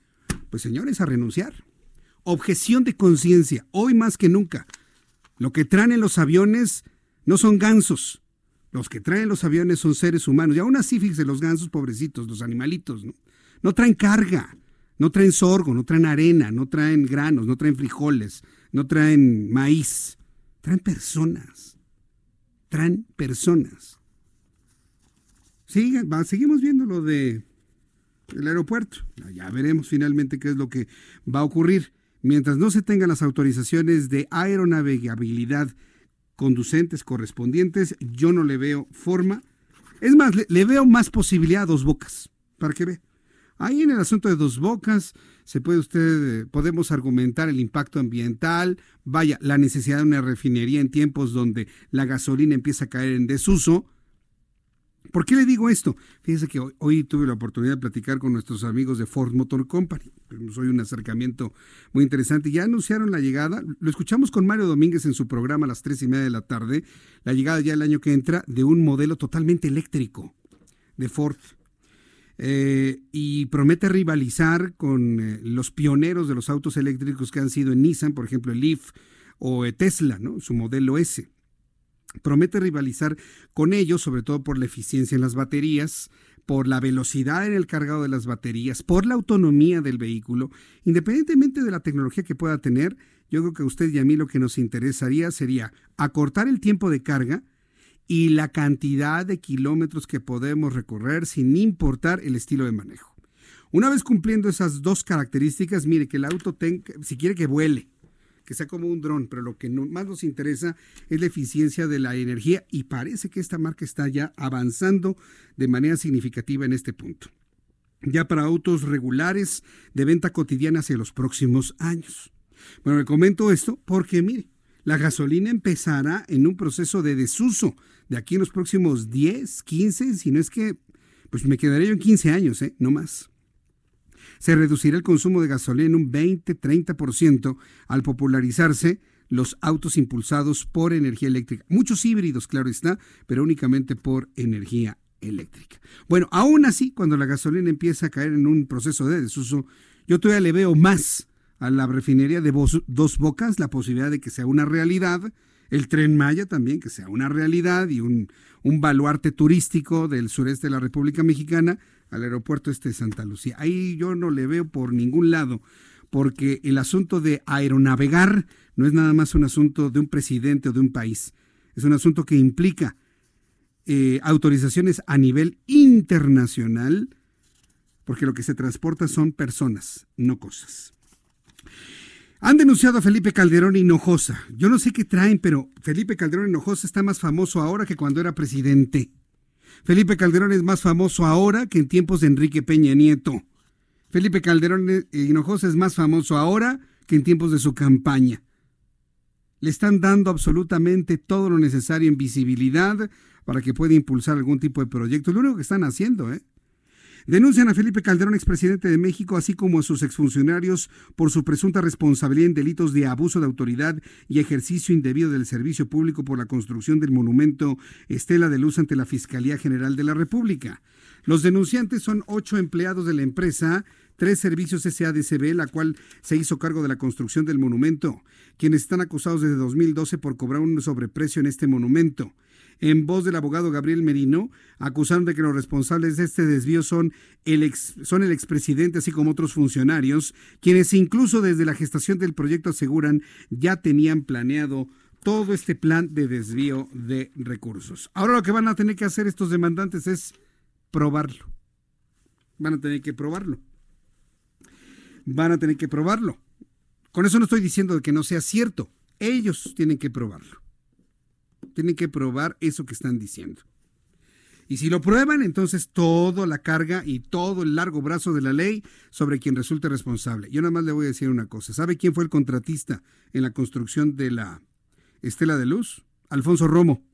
A: Pues señores, a renunciar. Objeción de conciencia, hoy más que nunca. Lo que traen en los aviones no son gansos. Los que traen los aviones son seres humanos. Y aún así, fíjense, los gansos pobrecitos, los animalitos, ¿no? No traen carga, no traen sorgo, no traen arena, no traen granos, no traen frijoles, no traen maíz. Traen personas. Traen personas. Sigan, seguimos viendo lo de el aeropuerto. Ya veremos finalmente qué es lo que va a ocurrir. Mientras no se tengan las autorizaciones de aeronavegabilidad conducentes correspondientes, yo no le veo forma. Es más, le, veo más posibilidad a dos bocas, para que ve. Ahí en el asunto de dos bocas se puede usted, eh, podemos argumentar el impacto ambiental, vaya, la necesidad de una refinería en tiempos donde la gasolina empieza a caer en desuso, ¿Por qué le digo esto? Fíjese que hoy, tuve la oportunidad de platicar con nuestros amigos de Ford Motor Company. Soy un acercamiento muy interesante. Ya anunciaron la llegada, lo escuchamos con Mario Domínguez en su programa a las tres y media de la tarde, la llegada ya el año que entra de un modelo totalmente eléctrico de Ford. Eh, y promete rivalizar con eh, los pioneros de los autos eléctricos que han sido en Nissan, por ejemplo el Leaf o Tesla, ¿no? su modelo S. Promete rivalizar con ellos, sobre todo por la eficiencia en las baterías, por la velocidad en el cargado de las baterías, por la autonomía del vehículo, independientemente de la tecnología que pueda tener, yo creo que a usted y a mí lo que nos interesaría sería acortar el tiempo de carga y la cantidad de kilómetros que podemos recorrer sin importar el estilo de manejo. Una vez cumpliendo esas dos características, mire que el auto tenga, si quiere que vuele, que sea como un dron, pero lo que más nos interesa es la eficiencia de la energía y parece que esta marca está ya avanzando de manera significativa en este punto. Ya para autos regulares de venta cotidiana hacia los próximos años. Bueno, me comento esto porque, mire, la gasolina empezará en un proceso de desuso de aquí en los próximos 10, 15, si no es que, pues me quedaré yo en 15 años, ¿eh? No más se reducirá el consumo de gasolina en un 20-30% al popularizarse los autos impulsados por energía eléctrica. Muchos híbridos, claro está, pero únicamente por energía eléctrica. Bueno, aún así, cuando la gasolina empieza a caer en un proceso de desuso, yo todavía le veo más a la refinería de Dos Bocas la posibilidad de que sea una realidad, el tren Maya también, que sea una realidad y un, un baluarte turístico del sureste de la República Mexicana, al aeropuerto este de Santa Lucía. Ahí yo no le veo por ningún lado, porque el asunto de aeronavegar no es nada más un asunto de un presidente o de un país, es un asunto que implica eh, autorizaciones a nivel internacional, porque lo que se transporta son personas, no cosas. Han denunciado a Felipe Calderón Hinojosa. Yo no sé qué traen, pero Felipe Calderón Hinojosa está más famoso ahora que cuando era presidente. Felipe Calderón es más famoso ahora que en tiempos de Enrique Peña Nieto. Felipe Calderón Hinojosa es más famoso ahora que en tiempos de su campaña. Le están dando absolutamente todo lo necesario en visibilidad para que pueda impulsar algún tipo de proyecto. Lo único que están haciendo, ¿eh? Denuncian a Felipe Calderón, expresidente de México, así como a sus exfuncionarios por su presunta responsabilidad en delitos de abuso de autoridad y ejercicio indebido del servicio público por la construcción del monumento Estela de Luz ante la Fiscalía General de la República. Los denunciantes son ocho empleados de la empresa tres servicios SADCB, la cual se hizo cargo de la construcción del monumento, quienes están acusados desde 2012 por cobrar un sobreprecio en este monumento en voz del abogado Gabriel Merino, acusaron de que los responsables de este desvío son el, ex, son el expresidente, así como otros funcionarios, quienes incluso desde la gestación del proyecto aseguran ya tenían planeado todo este plan de desvío de recursos. Ahora lo que van a tener que hacer estos demandantes es probarlo. Van a tener que probarlo. Van a tener que probarlo. Con eso no estoy diciendo que no sea cierto. Ellos tienen que probarlo. Tienen que probar eso que están diciendo. Y si lo prueban, entonces toda la carga y todo el largo brazo de la ley sobre quien resulte responsable. Yo nada más le voy a decir una cosa. ¿Sabe quién fue el contratista en la construcción de la Estela de Luz? Alfonso Romo.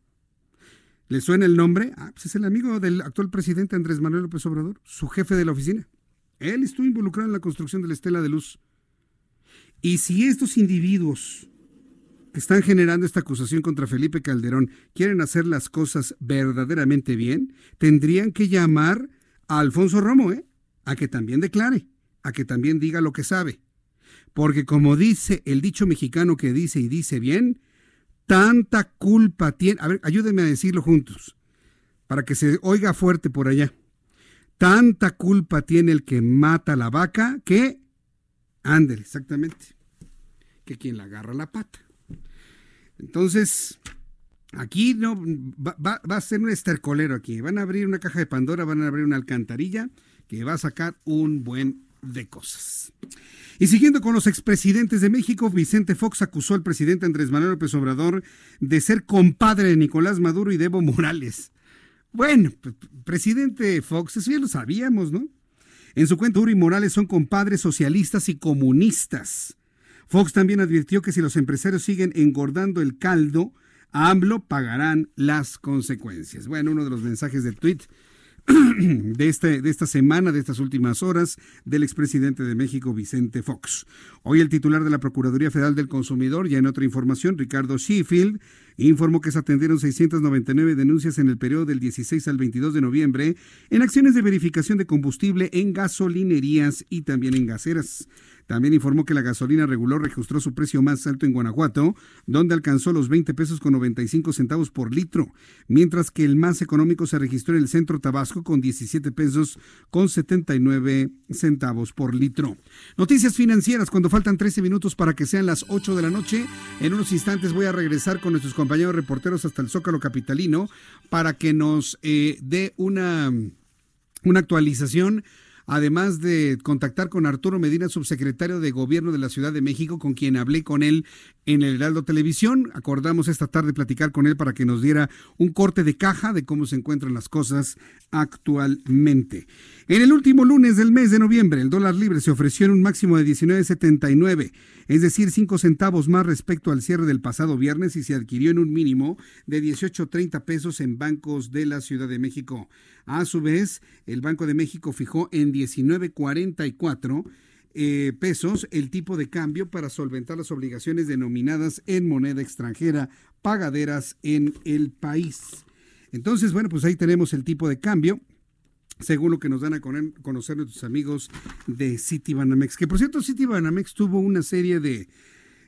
A: ¿Le suena el nombre? Ah, pues es el amigo del actual presidente Andrés Manuel López Obrador, su jefe de la oficina. Él estuvo involucrado en la construcción de la Estela de Luz. Y si estos individuos están generando esta acusación contra Felipe Calderón quieren hacer las cosas verdaderamente bien, tendrían que llamar a Alfonso Romo, ¿eh? a que también declare, a que también diga lo que sabe. Porque como dice el dicho mexicano que dice y dice bien, tanta culpa tiene, a ver, ayúdenme a decirlo juntos, para que se oiga fuerte por allá. Tanta culpa tiene el que mata la vaca que, ándele, exactamente, que quien la agarra la pata. Entonces, aquí no va, a ser un estercolero aquí. Van a abrir una caja de Pandora, van a abrir una alcantarilla que va a sacar un buen de cosas. Y siguiendo con los expresidentes de México, Vicente Fox acusó al presidente Andrés Manuel López Obrador de ser compadre de Nicolás Maduro y de Evo Morales. Bueno, presidente Fox, eso ya lo sabíamos, ¿no? En su cuenta, Uri Morales son compadres socialistas y comunistas. Fox también advirtió que si los empresarios siguen engordando el caldo, a AMLO pagarán las consecuencias. Bueno, uno de los mensajes del tweet de, este, de esta semana, de estas últimas horas, del expresidente de México, Vicente Fox. Hoy el titular de la Procuraduría Federal del Consumidor, ya en otra información, Ricardo Sheffield, informó que se atendieron 699 denuncias en el periodo del 16 al 22 de noviembre en acciones de verificación de combustible en gasolinerías y también en gaseras. También informó que la gasolina regular registró su precio más alto en Guanajuato, donde alcanzó los 20 pesos con 95 centavos por litro, mientras que el más económico se registró en el centro Tabasco con 17 pesos con 79 centavos por litro. Noticias financieras cuando faltan 13 minutos para que sean las 8 de la noche. En unos instantes voy a regresar con nuestros compañeros reporteros hasta el Zócalo Capitalino para que nos eh, dé una, una actualización además de contactar con Arturo Medina, subsecretario de Gobierno de la Ciudad de México, con quien hablé con él en el Heraldo Televisión. Acordamos esta tarde platicar con él para que nos diera un corte de caja de cómo se encuentran las cosas actualmente. En el último lunes del mes de noviembre, el dólar libre se ofreció en un máximo de 19.79, es decir, 5 centavos más respecto al cierre del pasado viernes y se adquirió en un mínimo de 18.30 pesos en bancos de la Ciudad de México. A su vez, el Banco de México fijó en 19.44 eh, pesos el tipo de cambio para solventar las obligaciones denominadas en moneda extranjera pagaderas en el país. Entonces, bueno, pues ahí tenemos el tipo de cambio según lo que nos dan a conocer nuestros amigos de Citibanamex. Que por cierto, Citibanamex tuvo una serie de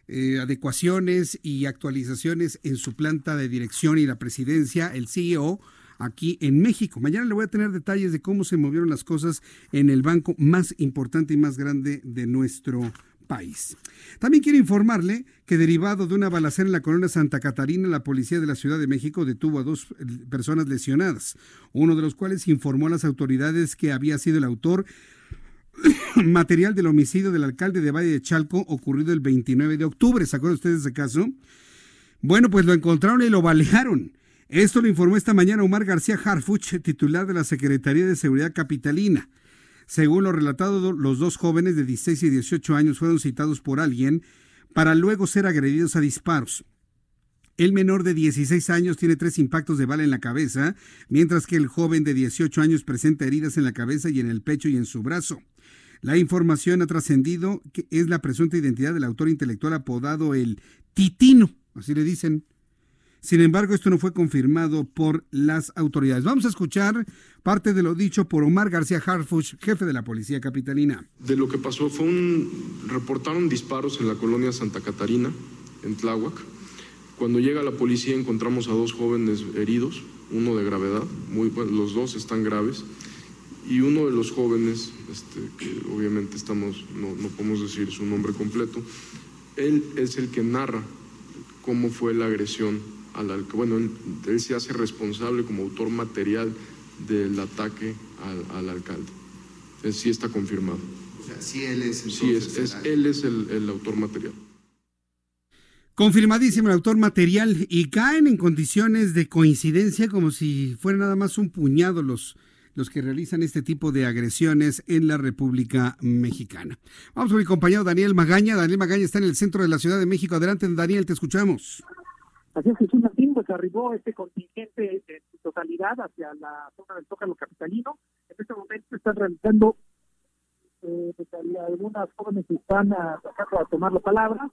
A: eh, adecuaciones y actualizaciones en su planta de dirección y la presidencia. El CEO aquí en México. Mañana le voy a tener detalles de cómo se movieron las cosas en el banco más importante y más grande de nuestro país. También quiero informarle que derivado de una balacera en la colonia Santa Catarina, la policía de la Ciudad de México detuvo a dos eh, personas lesionadas, uno de los cuales informó a las autoridades que había sido el autor material del homicidio del alcalde de Valle de Chalco ocurrido el 29 de octubre. ¿Se acuerdan ustedes de ese caso? Bueno, pues lo encontraron y lo balearon. Esto lo informó esta mañana Omar García Harfuch, titular de la Secretaría de Seguridad Capitalina. Según lo relatado, los dos jóvenes de 16 y 18 años fueron citados por alguien para luego ser agredidos a disparos. El menor de 16 años tiene tres impactos de bala en la cabeza, mientras que el joven de 18 años presenta heridas en la cabeza y en el pecho y en su brazo. La información ha trascendido que es la presunta identidad del autor intelectual apodado el Titino, así le dicen, sin embargo, esto no fue confirmado por las autoridades. Vamos a escuchar parte de lo dicho por Omar García Harfuch, jefe de la Policía Capitalina.
N: De lo que pasó fue un... reportaron disparos en la colonia Santa Catarina, en Tláhuac. Cuando llega la policía encontramos a dos jóvenes heridos, uno de gravedad, muy, bueno, los dos están graves, y uno de los jóvenes, este, que obviamente estamos, no, no podemos decir su nombre completo, él es el que narra cómo fue la agresión al, bueno, él, se hace responsable como autor material del ataque al, alcalde. Es, sí está confirmado.
O: O sea, sí él es,
N: sí es, él es el, autor material.
A: Confirmadísimo el autor material y caen en condiciones de coincidencia como si fuera nada más un puñado los, los que realizan este tipo de agresiones en la República Mexicana. Vamos con mi compañero Daniel Magaña. Daniel Magaña está en el centro de la Ciudad de México. Adelante, Daniel, te escuchamos.
E: Así es, Jesús Martín, pues arribó este contingente en su totalidad hacia la zona del Zócalo Capitalino. En este momento están realizando, eh, pues, algunas jóvenes están a, a tomar la palabra,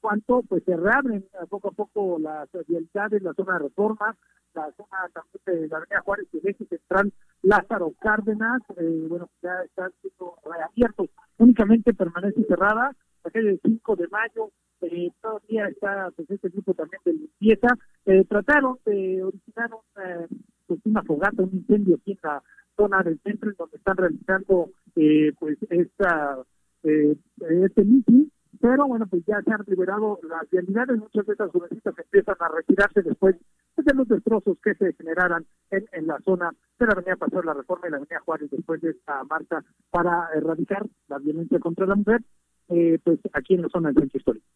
E: cuanto pues se reabren poco a poco las vialidades, la zona de reforma, la zona también de la avenida Juárez y el eje central Lázaro Cárdenas, eh, bueno, ya están siendo reabiertos, únicamente permanece cerrada la calle 5 de mayo, eh, todavía está pues, este grupo también de limpieza, eh, trataron de originar una, pues, una fogata, un incendio aquí en la zona del centro, en donde están realizando eh, pues esta eh, este mitin, pero bueno, pues ya se han liberado las vialidades, muchas de estas jovencitas empiezan a retirarse después de los destrozos que se generaran en, en la zona de la Avenida Paseo de la Reforma y la Avenida Juárez después de esta marcha para erradicar la violencia contra la mujer, eh, pues aquí en la zona del centro histórico.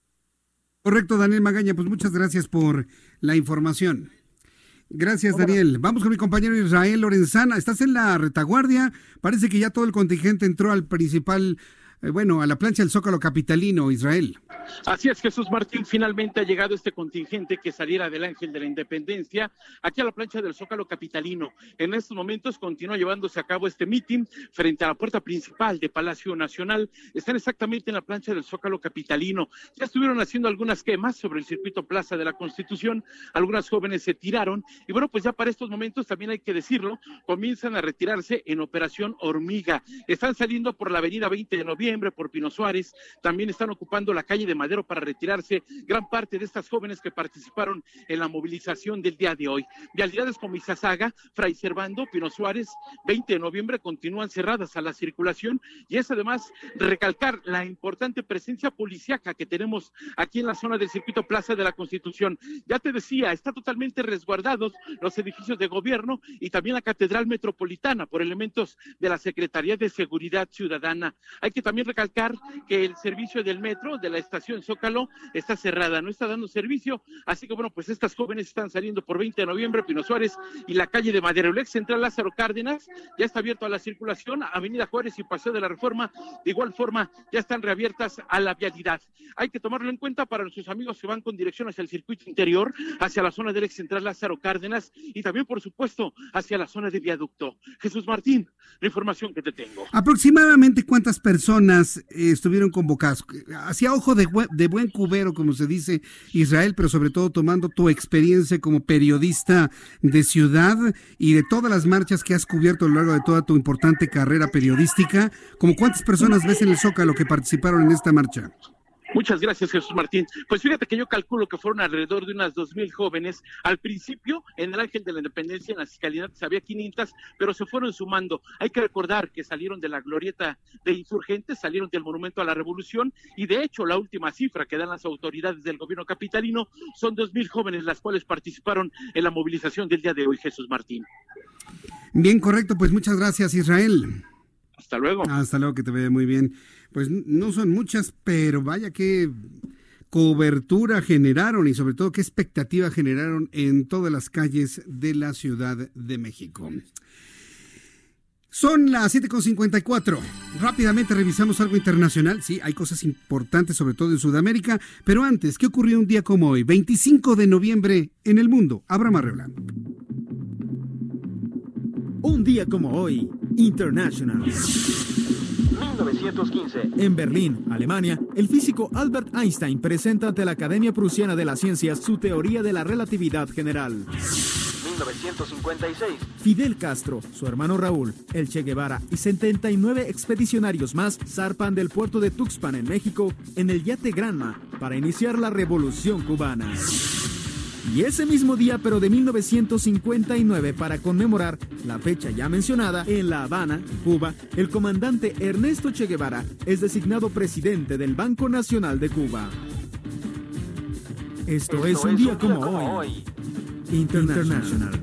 A: Correcto, Daniel Magaña, pues muchas gracias por la información. Gracias, Daniel. Vamos con mi compañero Israel Lorenzana. Estás en la retaguardia. Parece que ya todo el contingente entró al principal eh, bueno, a la plancha del Zócalo Capitalino, Israel.
F: Así es, Jesús Martín, finalmente ha llegado este contingente que saliera del Ángel de la Independencia aquí a la plancha del Zócalo Capitalino. En estos momentos continúa llevándose a cabo este mitin frente a la puerta principal de Palacio Nacional. Están exactamente en la plancha del Zócalo Capitalino. Ya estuvieron haciendo algunas quemas sobre el circuito Plaza de la Constitución. Algunas jóvenes se tiraron y bueno, pues ya para estos momentos también hay que decirlo, comienzan a retirarse en Operación Hormiga. Están saliendo por la avenida 20 de noviembre noviembre, por Pino Suárez, también están ocupando la calle de Madero para retirarse gran parte de estas jóvenes que participaron en la movilización del día de hoy. Vialidades como Izazaga, Fray Servando, Pino Suárez, 20 de noviembre continúan cerradas a la circulación y es además recalcar la importante presencia policíaca que tenemos aquí en la zona del circuito Plaza de la Constitución. Ya te decía, está totalmente resguardados los edificios de gobierno y también la Catedral Metropolitana por elementos de la Secretaría de Seguridad Ciudadana. Hay que también recalcar que el servicio del metro de la estación Zócalo está cerrada, no está dando servicio, así que bueno, pues estas jóvenes están saliendo por 20 de noviembre, Pino Suárez y la calle de Madero. El ex central Lázaro Cárdenas ya está abierto a la circulación, Avenida Juárez y Paseo de la Reforma, de igual forma ya están reabiertas a la vialidad. Hay que tomarlo en cuenta para nuestros amigos que van con dirección hacia el circuito interior, hacia la zona del ex central Lázaro Cárdenas y también, por supuesto, hacia la zona de viaducto. Jesús Martín, la información que te tengo.
A: Aproximadamente cuántas personas eh, estuvieron convocadas, hacia ojo de, de buen cubero, como se dice Israel, pero sobre todo tomando tu experiencia como periodista de ciudad y de todas las marchas que has cubierto a lo largo de toda tu importante carrera periodística, como cuántas personas ves en el Zócalo que participaron en esta marcha.
F: Muchas gracias, Jesús Martín. Pues fíjate que yo calculo que fueron alrededor de unas dos mil jóvenes. Al principio, en el Ángel de la Independencia, en las escalinatas, había 500, pero se fueron sumando. Hay que recordar que salieron de la glorieta de insurgentes, salieron del Monumento a la Revolución, y de hecho, la última cifra que dan las autoridades del gobierno capitalino son dos mil jóvenes, las cuales participaron en la movilización del día de hoy, Jesús Martín.
A: Bien, correcto. Pues muchas gracias, Israel.
F: Hasta luego.
A: Hasta luego, que te vea muy bien. Pues no son muchas, pero vaya que cobertura generaron y sobre todo qué expectativa generaron en todas las calles de la Ciudad de México. Son las 7.54. Rápidamente revisamos algo internacional. Sí, hay cosas importantes, sobre todo en Sudamérica. Pero antes, ¿qué ocurrió un día como hoy, 25 de noviembre, en el mundo? Abraham Arreola.
O: Un día como hoy, International. 1915. En Berlín, Alemania, el físico Albert Einstein presenta ante la Academia Prusiana de las Ciencias su teoría de la relatividad general. 1956. Fidel Castro, su hermano Raúl, el Che Guevara y 79 expedicionarios más zarpan del puerto de Tuxpan en México en el yate Granma para iniciar la revolución cubana. Y ese mismo día, pero de 1959, para conmemorar la fecha ya mencionada, en La Habana, Cuba, el comandante Ernesto Che Guevara es designado presidente del Banco Nacional de Cuba. Esto, es, un día, como, hoy. International.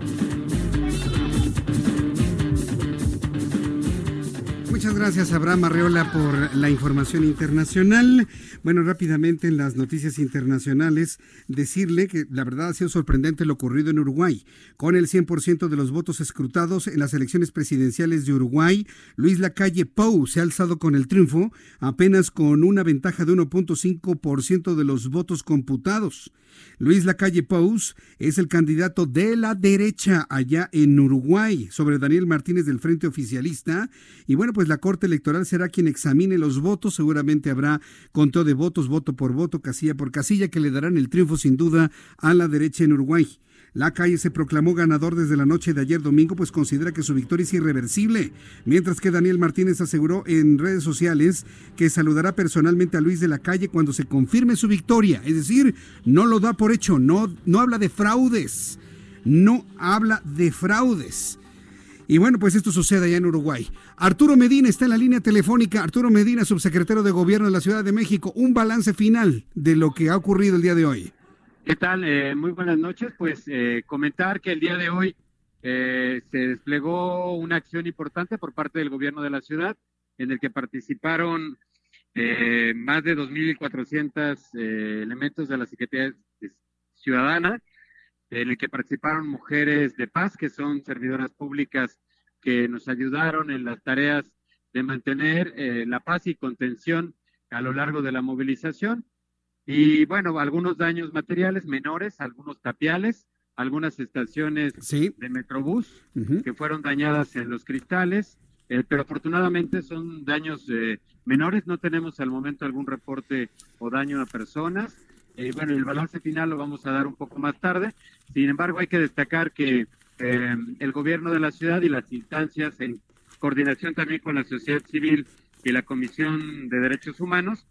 A: Muchas gracias, Abraham Arreola, por la información internacional. Bueno, rápidamente en las noticias internacionales, decirle que la verdad ha sido sorprendente lo ocurrido en Uruguay. Con el 100% de los votos escrutados en las elecciones presidenciales de Uruguay, Luis Lacalle Pou se ha alzado con el triunfo, apenas con una ventaja de 1.5% de los votos computados. Luis Lacalle Pous es el candidato de la derecha allá en Uruguay sobre Daniel Martínez del Frente Oficialista. Y bueno, pues la Corte Electoral será quien examine los votos. Seguramente habrá conteo de votos, voto por voto, casilla por casilla, que le darán el triunfo sin duda a la derecha en Uruguay. La calle se proclamó ganador desde la noche de ayer domingo, pues considera que su victoria es irreversible, mientras que Daniel Martínez aseguró en redes sociales que saludará personalmente a Luis de la Calle cuando se confirme su victoria, es decir, no lo da por hecho, no, no habla de fraudes, no habla de fraudes. Y bueno, pues esto sucede allá en Uruguay. Arturo Medina está en la línea telefónica. Arturo Medina, subsecretario de Gobierno de la Ciudad de México. Un balance final de lo que ha ocurrido el día de hoy.
P: ¿Qué tal? Eh, muy buenas noches. Pues eh, comentar que el día de hoy eh, se desplegó una acción importante por parte del gobierno de la ciudad en el que participaron más de 2.400 elementos de la Secretaría Ciudadana, en el que participaron mujeres de paz, que son servidoras públicas que nos ayudaron en las tareas de mantener la paz y contención a lo largo de la movilización y bueno, algunos daños materiales menores, algunos tapiales, algunas estaciones de Metrobús que fueron dañadas en los cristales, eh, pero afortunadamente son daños eh, menores, no tenemos al momento algún reporte o daño a personas. Eh, bueno, el balance final lo vamos a dar un poco más tarde. Sin embargo, hay que destacar que el gobierno de la ciudad y las instancias en coordinación también con la sociedad civil y la Comisión de Derechos Humanos.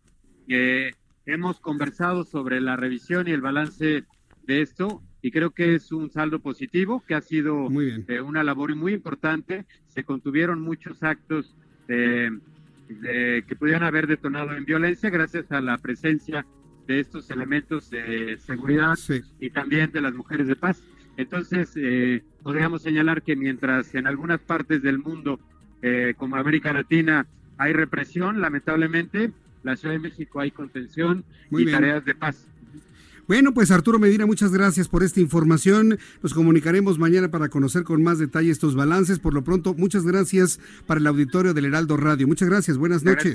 P: Eh, hemos conversado sobre la revisión y el balance de esto y creo que es un saldo positivo, que ha sido eh, una labor muy importante. Se contuvieron muchos actos que pudieran haber detonado en violencia gracias a la presencia de estos elementos de seguridad y también de las mujeres de paz. Entonces, eh, podríamos señalar que mientras en algunas partes del mundo, eh, como América Latina, hay represión, lamentablemente, la Ciudad de México hay contención y tareas de paz.
A: Bueno, pues Arturo Medina, muchas gracias por esta información. Nos comunicaremos mañana para conocer con más detalle estos balances. Por lo pronto, muchas gracias para el auditorio del Heraldo Radio. Muchas gracias, buenas noches.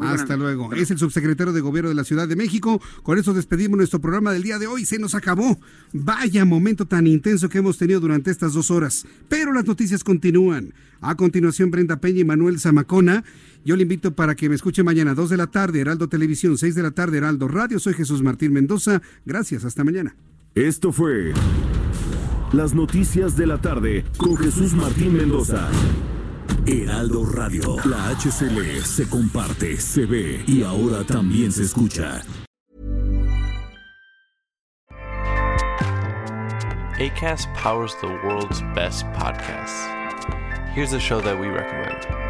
A: Hasta luego. Es el subsecretario de Gobierno de la Ciudad de México. Con eso despedimos nuestro programa del día de hoy. Se nos acabó. Vaya momento tan intenso que hemos tenido durante estas dos horas. Pero las noticias continúan. A continuación, Brenda Peña y Manuel Zamacona. Yo le invito para que me escuche mañana, 2 de la tarde, Heraldo Televisión, 6 de la tarde, Heraldo Radio. Soy Jesús Martín Mendoza. Gracias, hasta mañana.
H: Esto fue Las Noticias de la Tarde con Jesús Martín Mendoza. Heraldo Radio. La HCL se comparte, se ve y ahora también se escucha.
Q: ACAST powers the world's best podcasts. Here's a show that we recommend.